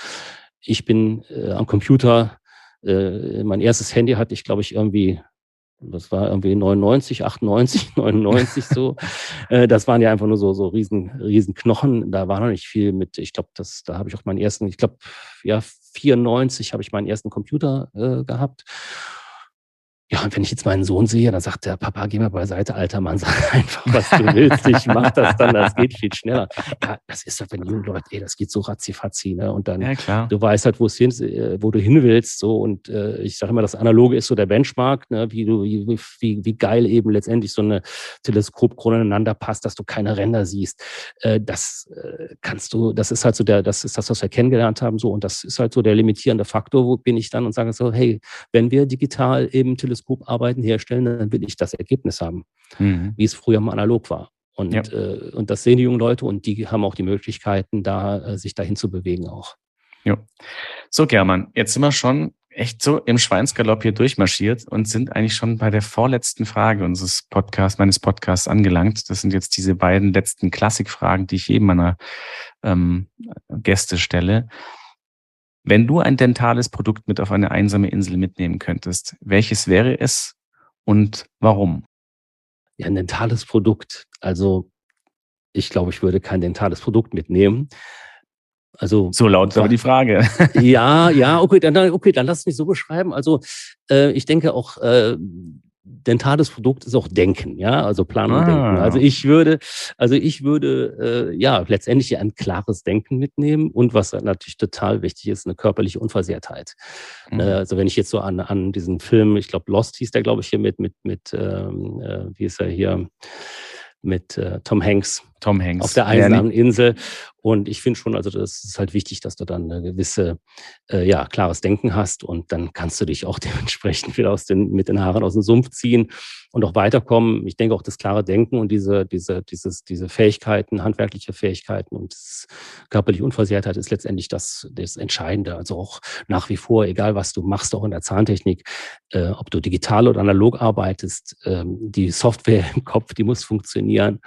ich bin äh, am Computer, äh, mein erstes Handy hatte ich, glaube ich, irgendwie das war irgendwie 99, 98, 99 so. äh, das waren ja einfach nur so, so riesen, riesen Knochen. Da war noch nicht viel mit, ich glaube, das, da habe ich auch meinen ersten, ich glaube, ja, 94 habe ich meinen ersten Computer äh, gehabt. Ja, und wenn ich jetzt meinen Sohn sehe, dann sagt der Papa, geh mal beiseite, alter Mann, sag einfach, was du willst. Ich mach das dann, das geht viel schneller. Ja, das ist doch, wenn jungen Leute, ey, das geht so ratzifatzi, ne? Und dann, ja, du weißt halt, wo es hin, äh, wo du hin willst, so. Und äh, ich sage immer, das Analoge ist so der Benchmark, ne? Wie du, wie, wie, wie geil eben letztendlich so eine Teleskopkrone ineinander passt, dass du keine Ränder siehst. Äh, das äh, kannst du, das ist halt so der, das ist das, was wir kennengelernt haben, so. Und das ist halt so der limitierende Faktor, wo bin ich dann und sage so, hey, wenn wir digital eben Teleskop Teleskoparbeiten herstellen, dann will ich das Ergebnis haben, mhm. wie es früher mal analog war. Und, ja. äh, und das sehen die jungen Leute und die haben auch die Möglichkeiten, da äh, sich dahin zu bewegen auch. Ja. So, German, jetzt sind wir schon echt so im Schweinsgalopp hier durchmarschiert und sind eigentlich schon bei der vorletzten Frage unseres Podcasts, meines Podcasts angelangt. Das sind jetzt diese beiden letzten Klassikfragen, die ich jedem meiner ähm, Gäste stelle. Wenn du ein dentales Produkt mit auf eine einsame Insel mitnehmen könntest, welches wäre es und warum? Ja, ein dentales Produkt. Also ich glaube, ich würde kein dentales Produkt mitnehmen. Also so laut ist aber die Frage. Ja, ja, okay, dann, okay, dann lass mich so beschreiben. Also äh, ich denke auch, äh, dentales Produkt ist auch Denken, ja, also Planen ah. und Denken. Also ich würde, also ich würde äh, ja letztendlich ein klares Denken mitnehmen und was natürlich total wichtig ist, eine körperliche Unversehrtheit. Mhm. Äh, also wenn ich jetzt so an, an diesen Film, ich glaube Lost hieß der, glaube ich, hier mit, mit, mit ähm, äh, wie ist er hier, mit äh, Tom Hanks. Tom Hanks. Auf der einsamen Insel. Und ich finde schon, also das ist halt wichtig, dass du dann eine gewisse, äh, ja, klares Denken hast und dann kannst du dich auch dementsprechend wieder aus den, mit den Haaren aus dem Sumpf ziehen und auch weiterkommen. Ich denke auch das klare Denken und diese, diese, dieses, diese Fähigkeiten, handwerkliche Fähigkeiten und das körperliche Unversehrtheit ist letztendlich das, das Entscheidende. Also auch nach wie vor, egal was du machst, auch in der Zahntechnik, äh, ob du digital oder analog arbeitest, äh, die Software im Kopf, die muss funktionieren.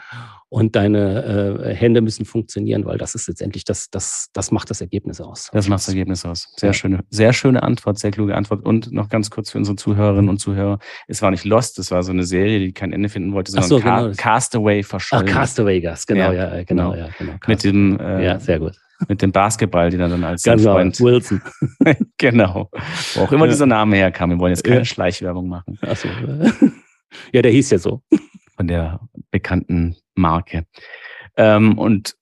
Und deine äh, Hände müssen funktionieren, weil das ist letztendlich das, das, das macht das Ergebnis aus. Das macht das Ergebnis aus. Sehr ja. schöne, sehr schöne Antwort, sehr kluge Antwort. Und noch ganz kurz für unsere Zuhörerinnen und Zuhörer: Es war nicht Lost, es war so eine Serie, die kein Ende finden wollte, sondern so, genau. Castaway verschollen. Ach, Castaway Gas, genau, ja, ja genau, genau. Ja, genau Mit dem, äh, ja, sehr gut mit dem Basketball, die dann, dann als genau, Freund Wilson. genau. Wo auch immer dieser Name herkam. Wir wollen jetzt keine ja. Schleichwerbung machen. Ach so. Ja, der hieß ja so. Von der bekannten Marke. Ähm, und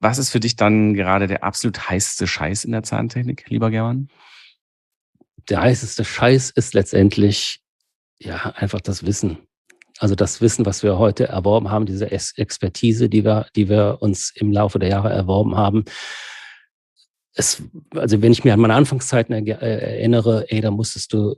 was ist für dich dann gerade der absolut heißeste Scheiß in der Zahntechnik, lieber German? Der heißeste Scheiß ist letztendlich ja einfach das Wissen. Also das Wissen, was wir heute erworben haben, diese Expertise, die wir, die wir uns im Laufe der Jahre erworben haben. Es, also wenn ich mir an meine Anfangszeiten erinnere, ey, da musstest du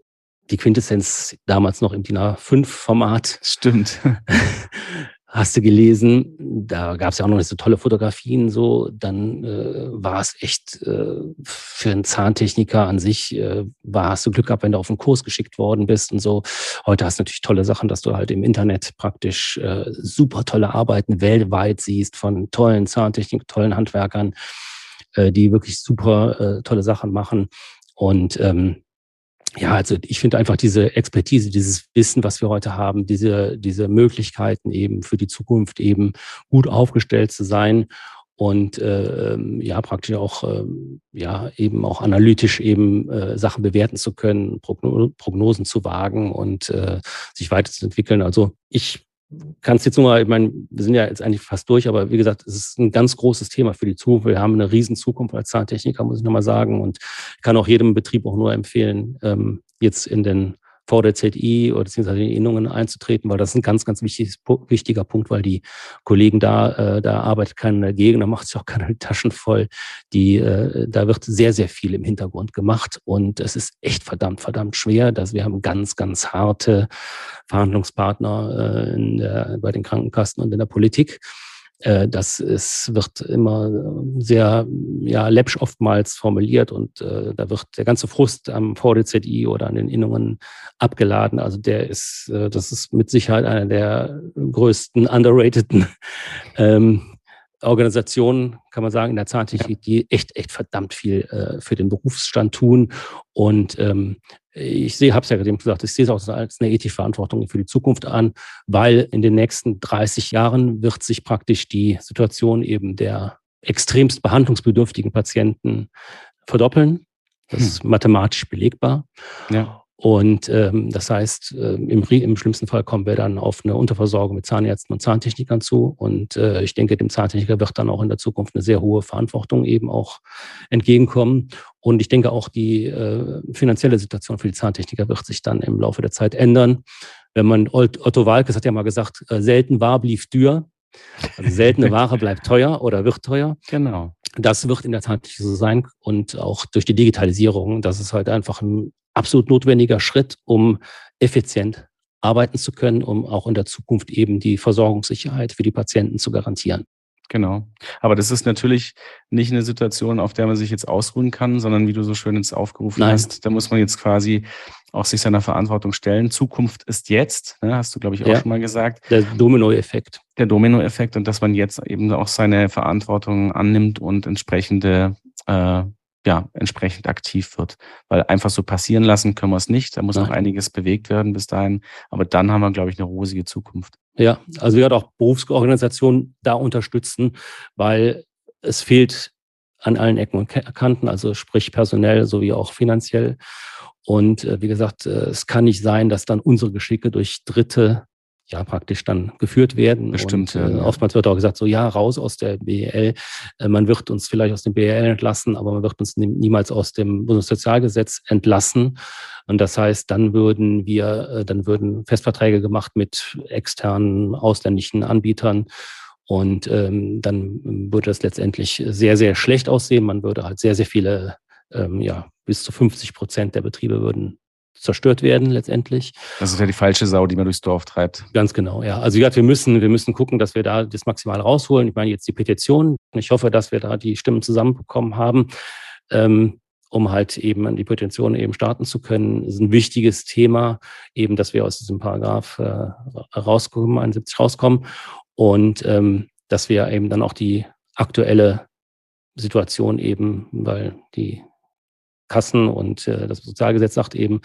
die Quintessenz damals noch im DIN A5-Format. Stimmt. Hast du gelesen, da gab es ja auch noch nicht so tolle Fotografien, so, dann äh, war es echt äh, für einen Zahntechniker an sich, äh, war, hast du Glück gehabt, wenn du auf einen Kurs geschickt worden bist und so. Heute hast du natürlich tolle Sachen, dass du halt im Internet praktisch äh, super tolle Arbeiten weltweit siehst von tollen Zahntechnik, tollen Handwerkern, äh, die wirklich super äh, tolle Sachen machen. Und ähm, ja, also ich finde einfach diese Expertise, dieses Wissen, was wir heute haben, diese, diese Möglichkeiten eben für die Zukunft eben gut aufgestellt zu sein und äh, ja praktisch auch äh, ja eben auch analytisch eben äh, Sachen bewerten zu können, Progno Prognosen zu wagen und äh, sich weiterzuentwickeln. Also ich kann es jetzt nur mal, ich meine, wir sind ja jetzt eigentlich fast durch, aber wie gesagt, es ist ein ganz großes Thema für die Zukunft. Wir haben eine riesen Zukunft als Zahntechniker, muss ich nochmal sagen. Und ich kann auch jedem Betrieb auch nur empfehlen, ähm, jetzt in den VDZI oder beziehungsweise in Innungen einzutreten, weil das ist ein ganz, ganz wichtiges, wichtiger Punkt, weil die Kollegen da, äh, da arbeitet keiner dagegen, da macht sich auch keiner die Taschen voll. Die, äh, da wird sehr, sehr viel im Hintergrund gemacht und es ist echt verdammt, verdammt schwer, dass wir haben ganz, ganz harte Verhandlungspartner äh, in der, bei den Krankenkassen und in der Politik. Äh, das ist, wird immer sehr ja, läppsch oftmals formuliert und äh, da wird der ganze Frust am VDZI oder an den Innungen abgeladen. Also der ist, äh, das ist mit Sicherheit einer der größten underrateden ähm, Organisationen, kann man sagen, in der Zahntechnik, die echt, echt verdammt viel äh, für den Berufsstand tun. Und ähm, ich sehe, habe es ja gerade gesagt, ich sehe es auch als eine ethische Verantwortung für die Zukunft an, weil in den nächsten 30 Jahren wird sich praktisch die Situation eben der extremst behandlungsbedürftigen Patienten verdoppeln. Das hm. ist mathematisch belegbar. Ja. Und ähm, das heißt, äh, im, im, schlimmsten Fall kommen wir dann auf eine Unterversorgung mit Zahnärzten und Zahntechnikern zu. Und äh, ich denke, dem Zahntechniker wird dann auch in der Zukunft eine sehr hohe Verantwortung eben auch entgegenkommen. Und ich denke auch, die äh, finanzielle Situation für die Zahntechniker wird sich dann im Laufe der Zeit ändern. Wenn man, Otto Walkes hat ja mal gesagt, äh, selten war, blieb dür. Also seltene Ware bleibt teuer oder wird teuer. Genau. Das wird in der Tat so sein und auch durch die Digitalisierung, das ist halt einfach ein absolut notwendiger Schritt, um effizient arbeiten zu können, um auch in der Zukunft eben die Versorgungssicherheit für die Patienten zu garantieren. Genau. Aber das ist natürlich nicht eine Situation, auf der man sich jetzt ausruhen kann, sondern wie du so schön jetzt aufgerufen Nein. hast, da muss man jetzt quasi auch sich seiner Verantwortung stellen. Zukunft ist jetzt, ne, hast du, glaube ich, auch ja. schon mal gesagt. Der Dominoeffekt. Der Dominoeffekt und dass man jetzt eben auch seine Verantwortung annimmt und entsprechende äh, ja, entsprechend aktiv wird. Weil einfach so passieren lassen können wir es nicht. Da muss Nein. noch einiges bewegt werden bis dahin. Aber dann haben wir, glaube ich, eine rosige Zukunft. Ja, also wir werden auch Berufsorganisationen da unterstützen, weil es fehlt an allen Ecken und Kanten, also sprich personell sowie auch finanziell. Und äh, wie gesagt, äh, es kann nicht sein, dass dann unsere Geschicke durch Dritte ja praktisch dann geführt werden. Bestimmt. Und, äh, ja. Oftmals wird auch gesagt, so ja, raus aus der BEL. Äh, man wird uns vielleicht aus dem BEL entlassen, aber man wird uns niemals aus dem Bundessozialgesetz entlassen. Und das heißt, dann würden wir, äh, dann würden Festverträge gemacht mit externen ausländischen Anbietern. Und ähm, dann würde das letztendlich sehr, sehr schlecht aussehen. Man würde halt sehr, sehr viele, ähm, ja, bis zu 50 Prozent der Betriebe würden zerstört werden letztendlich. Das ist ja die falsche Sau, die man durchs Dorf treibt. Ganz genau, ja. Also wie gesagt, wir müssen, wir müssen gucken, dass wir da das maximal rausholen. Ich meine jetzt die Petition. Ich hoffe, dass wir da die Stimmen zusammenbekommen haben. Ähm, um halt eben an die Petition eben starten zu können. Das ist ein wichtiges Thema, eben, dass wir aus diesem Paragraph äh, rauskommen, 71 rauskommen. Und ähm, dass wir eben dann auch die aktuelle Situation eben, weil die Kassen und äh, das Sozialgesetz sagt eben,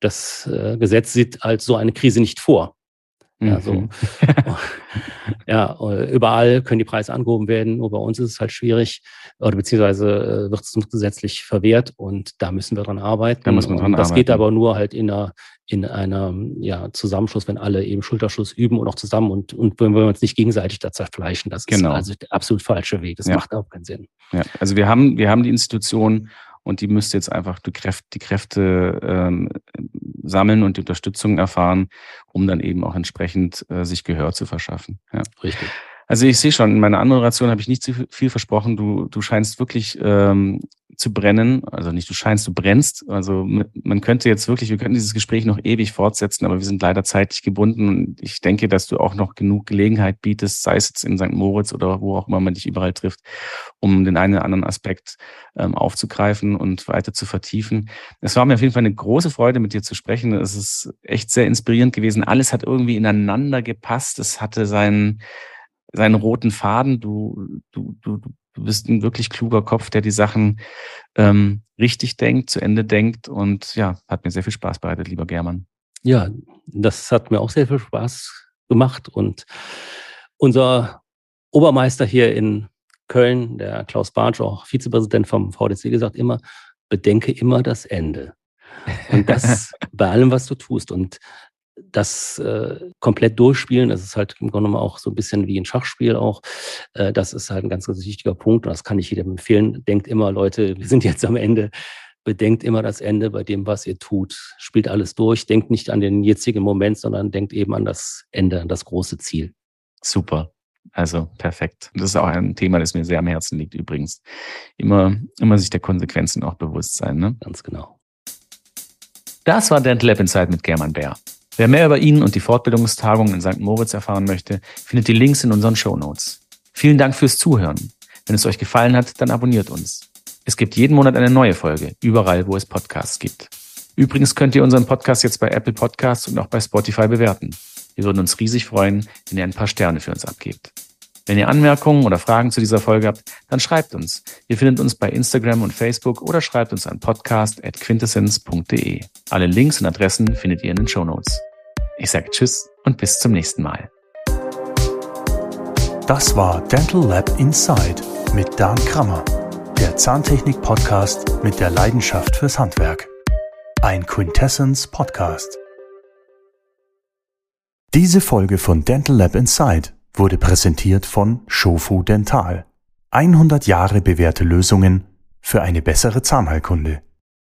das äh, Gesetz sieht als so eine Krise nicht vor. Ja, so. Mhm. ja, überall können die Preise angehoben werden, nur bei uns ist es halt schwierig oder beziehungsweise äh, wird es gesetzlich verwehrt und da müssen wir dran arbeiten. Da muss man dran und das arbeiten. geht aber nur halt in einer, in einer ja, Zusammenschluss, wenn alle eben Schulterschluss üben und auch zusammen und, und wenn wir uns nicht gegenseitig da zerfleischen. Das genau. ist also der absolut falsche Weg. Das ja. macht auch keinen Sinn. Ja, also wir haben, wir haben die Institution und die müsste jetzt einfach die Kräfte, die Kräfte ähm, sammeln und die Unterstützung erfahren, um dann eben auch entsprechend äh, sich Gehör zu verschaffen. Ja. Richtig. Also ich sehe schon, in meiner Anmoderation habe ich nicht zu viel versprochen. Du, du scheinst wirklich ähm, zu brennen. Also nicht du scheinst, du brennst. Also man könnte jetzt wirklich, wir könnten dieses Gespräch noch ewig fortsetzen, aber wir sind leider zeitlich gebunden. Und ich denke, dass du auch noch genug Gelegenheit bietest, sei es jetzt in St. Moritz oder wo auch immer man dich überall trifft, um den einen oder anderen Aspekt ähm, aufzugreifen und weiter zu vertiefen. Es war mir auf jeden Fall eine große Freude, mit dir zu sprechen. Es ist echt sehr inspirierend gewesen. Alles hat irgendwie ineinander gepasst. Es hatte seinen seinen roten Faden. Du, du, du, du bist ein wirklich kluger Kopf, der die Sachen ähm, richtig denkt, zu Ende denkt und ja, hat mir sehr viel Spaß bereitet, lieber German. Ja, das hat mir auch sehr viel Spaß gemacht und unser Obermeister hier in Köln, der Klaus Bartsch, auch Vizepräsident vom VDC, gesagt immer, bedenke immer das Ende. Und das bei allem, was du tust. Und das äh, komplett durchspielen, das ist halt im Grunde genommen auch so ein bisschen wie ein Schachspiel auch. Äh, das ist halt ein ganz, ganz wichtiger Punkt und das kann ich jedem empfehlen. Denkt immer, Leute, wir sind jetzt am Ende. Bedenkt immer das Ende bei dem, was ihr tut. Spielt alles durch. Denkt nicht an den jetzigen Moment, sondern denkt eben an das Ende, an das große Ziel. Super. Also perfekt. Das ist auch ein Thema, das mir sehr am Herzen liegt übrigens. Immer, immer sich der Konsequenzen auch bewusst sein. Ne? Ganz genau. Das war Dental Lab Inside mit German Bär. Wer mehr über ihn und die Fortbildungstagung in St. Moritz erfahren möchte, findet die Links in unseren Show Notes. Vielen Dank fürs Zuhören. Wenn es euch gefallen hat, dann abonniert uns. Es gibt jeden Monat eine neue Folge, überall, wo es Podcasts gibt. Übrigens könnt ihr unseren Podcast jetzt bei Apple Podcasts und auch bei Spotify bewerten. Wir würden uns riesig freuen, wenn ihr ein paar Sterne für uns abgebt. Wenn ihr Anmerkungen oder Fragen zu dieser Folge habt, dann schreibt uns. Ihr findet uns bei Instagram und Facebook oder schreibt uns an podcast.quintessence.de. Alle Links und Adressen findet ihr in den Show Notes. Ich sage Tschüss und bis zum nächsten Mal. Das war Dental Lab Inside mit Dan Krammer, der Zahntechnik-Podcast mit der Leidenschaft fürs Handwerk. Ein Quintessence Podcast. Diese Folge von Dental Lab Inside wurde präsentiert von Shofu Dental. 100 Jahre bewährte Lösungen für eine bessere Zahnheilkunde.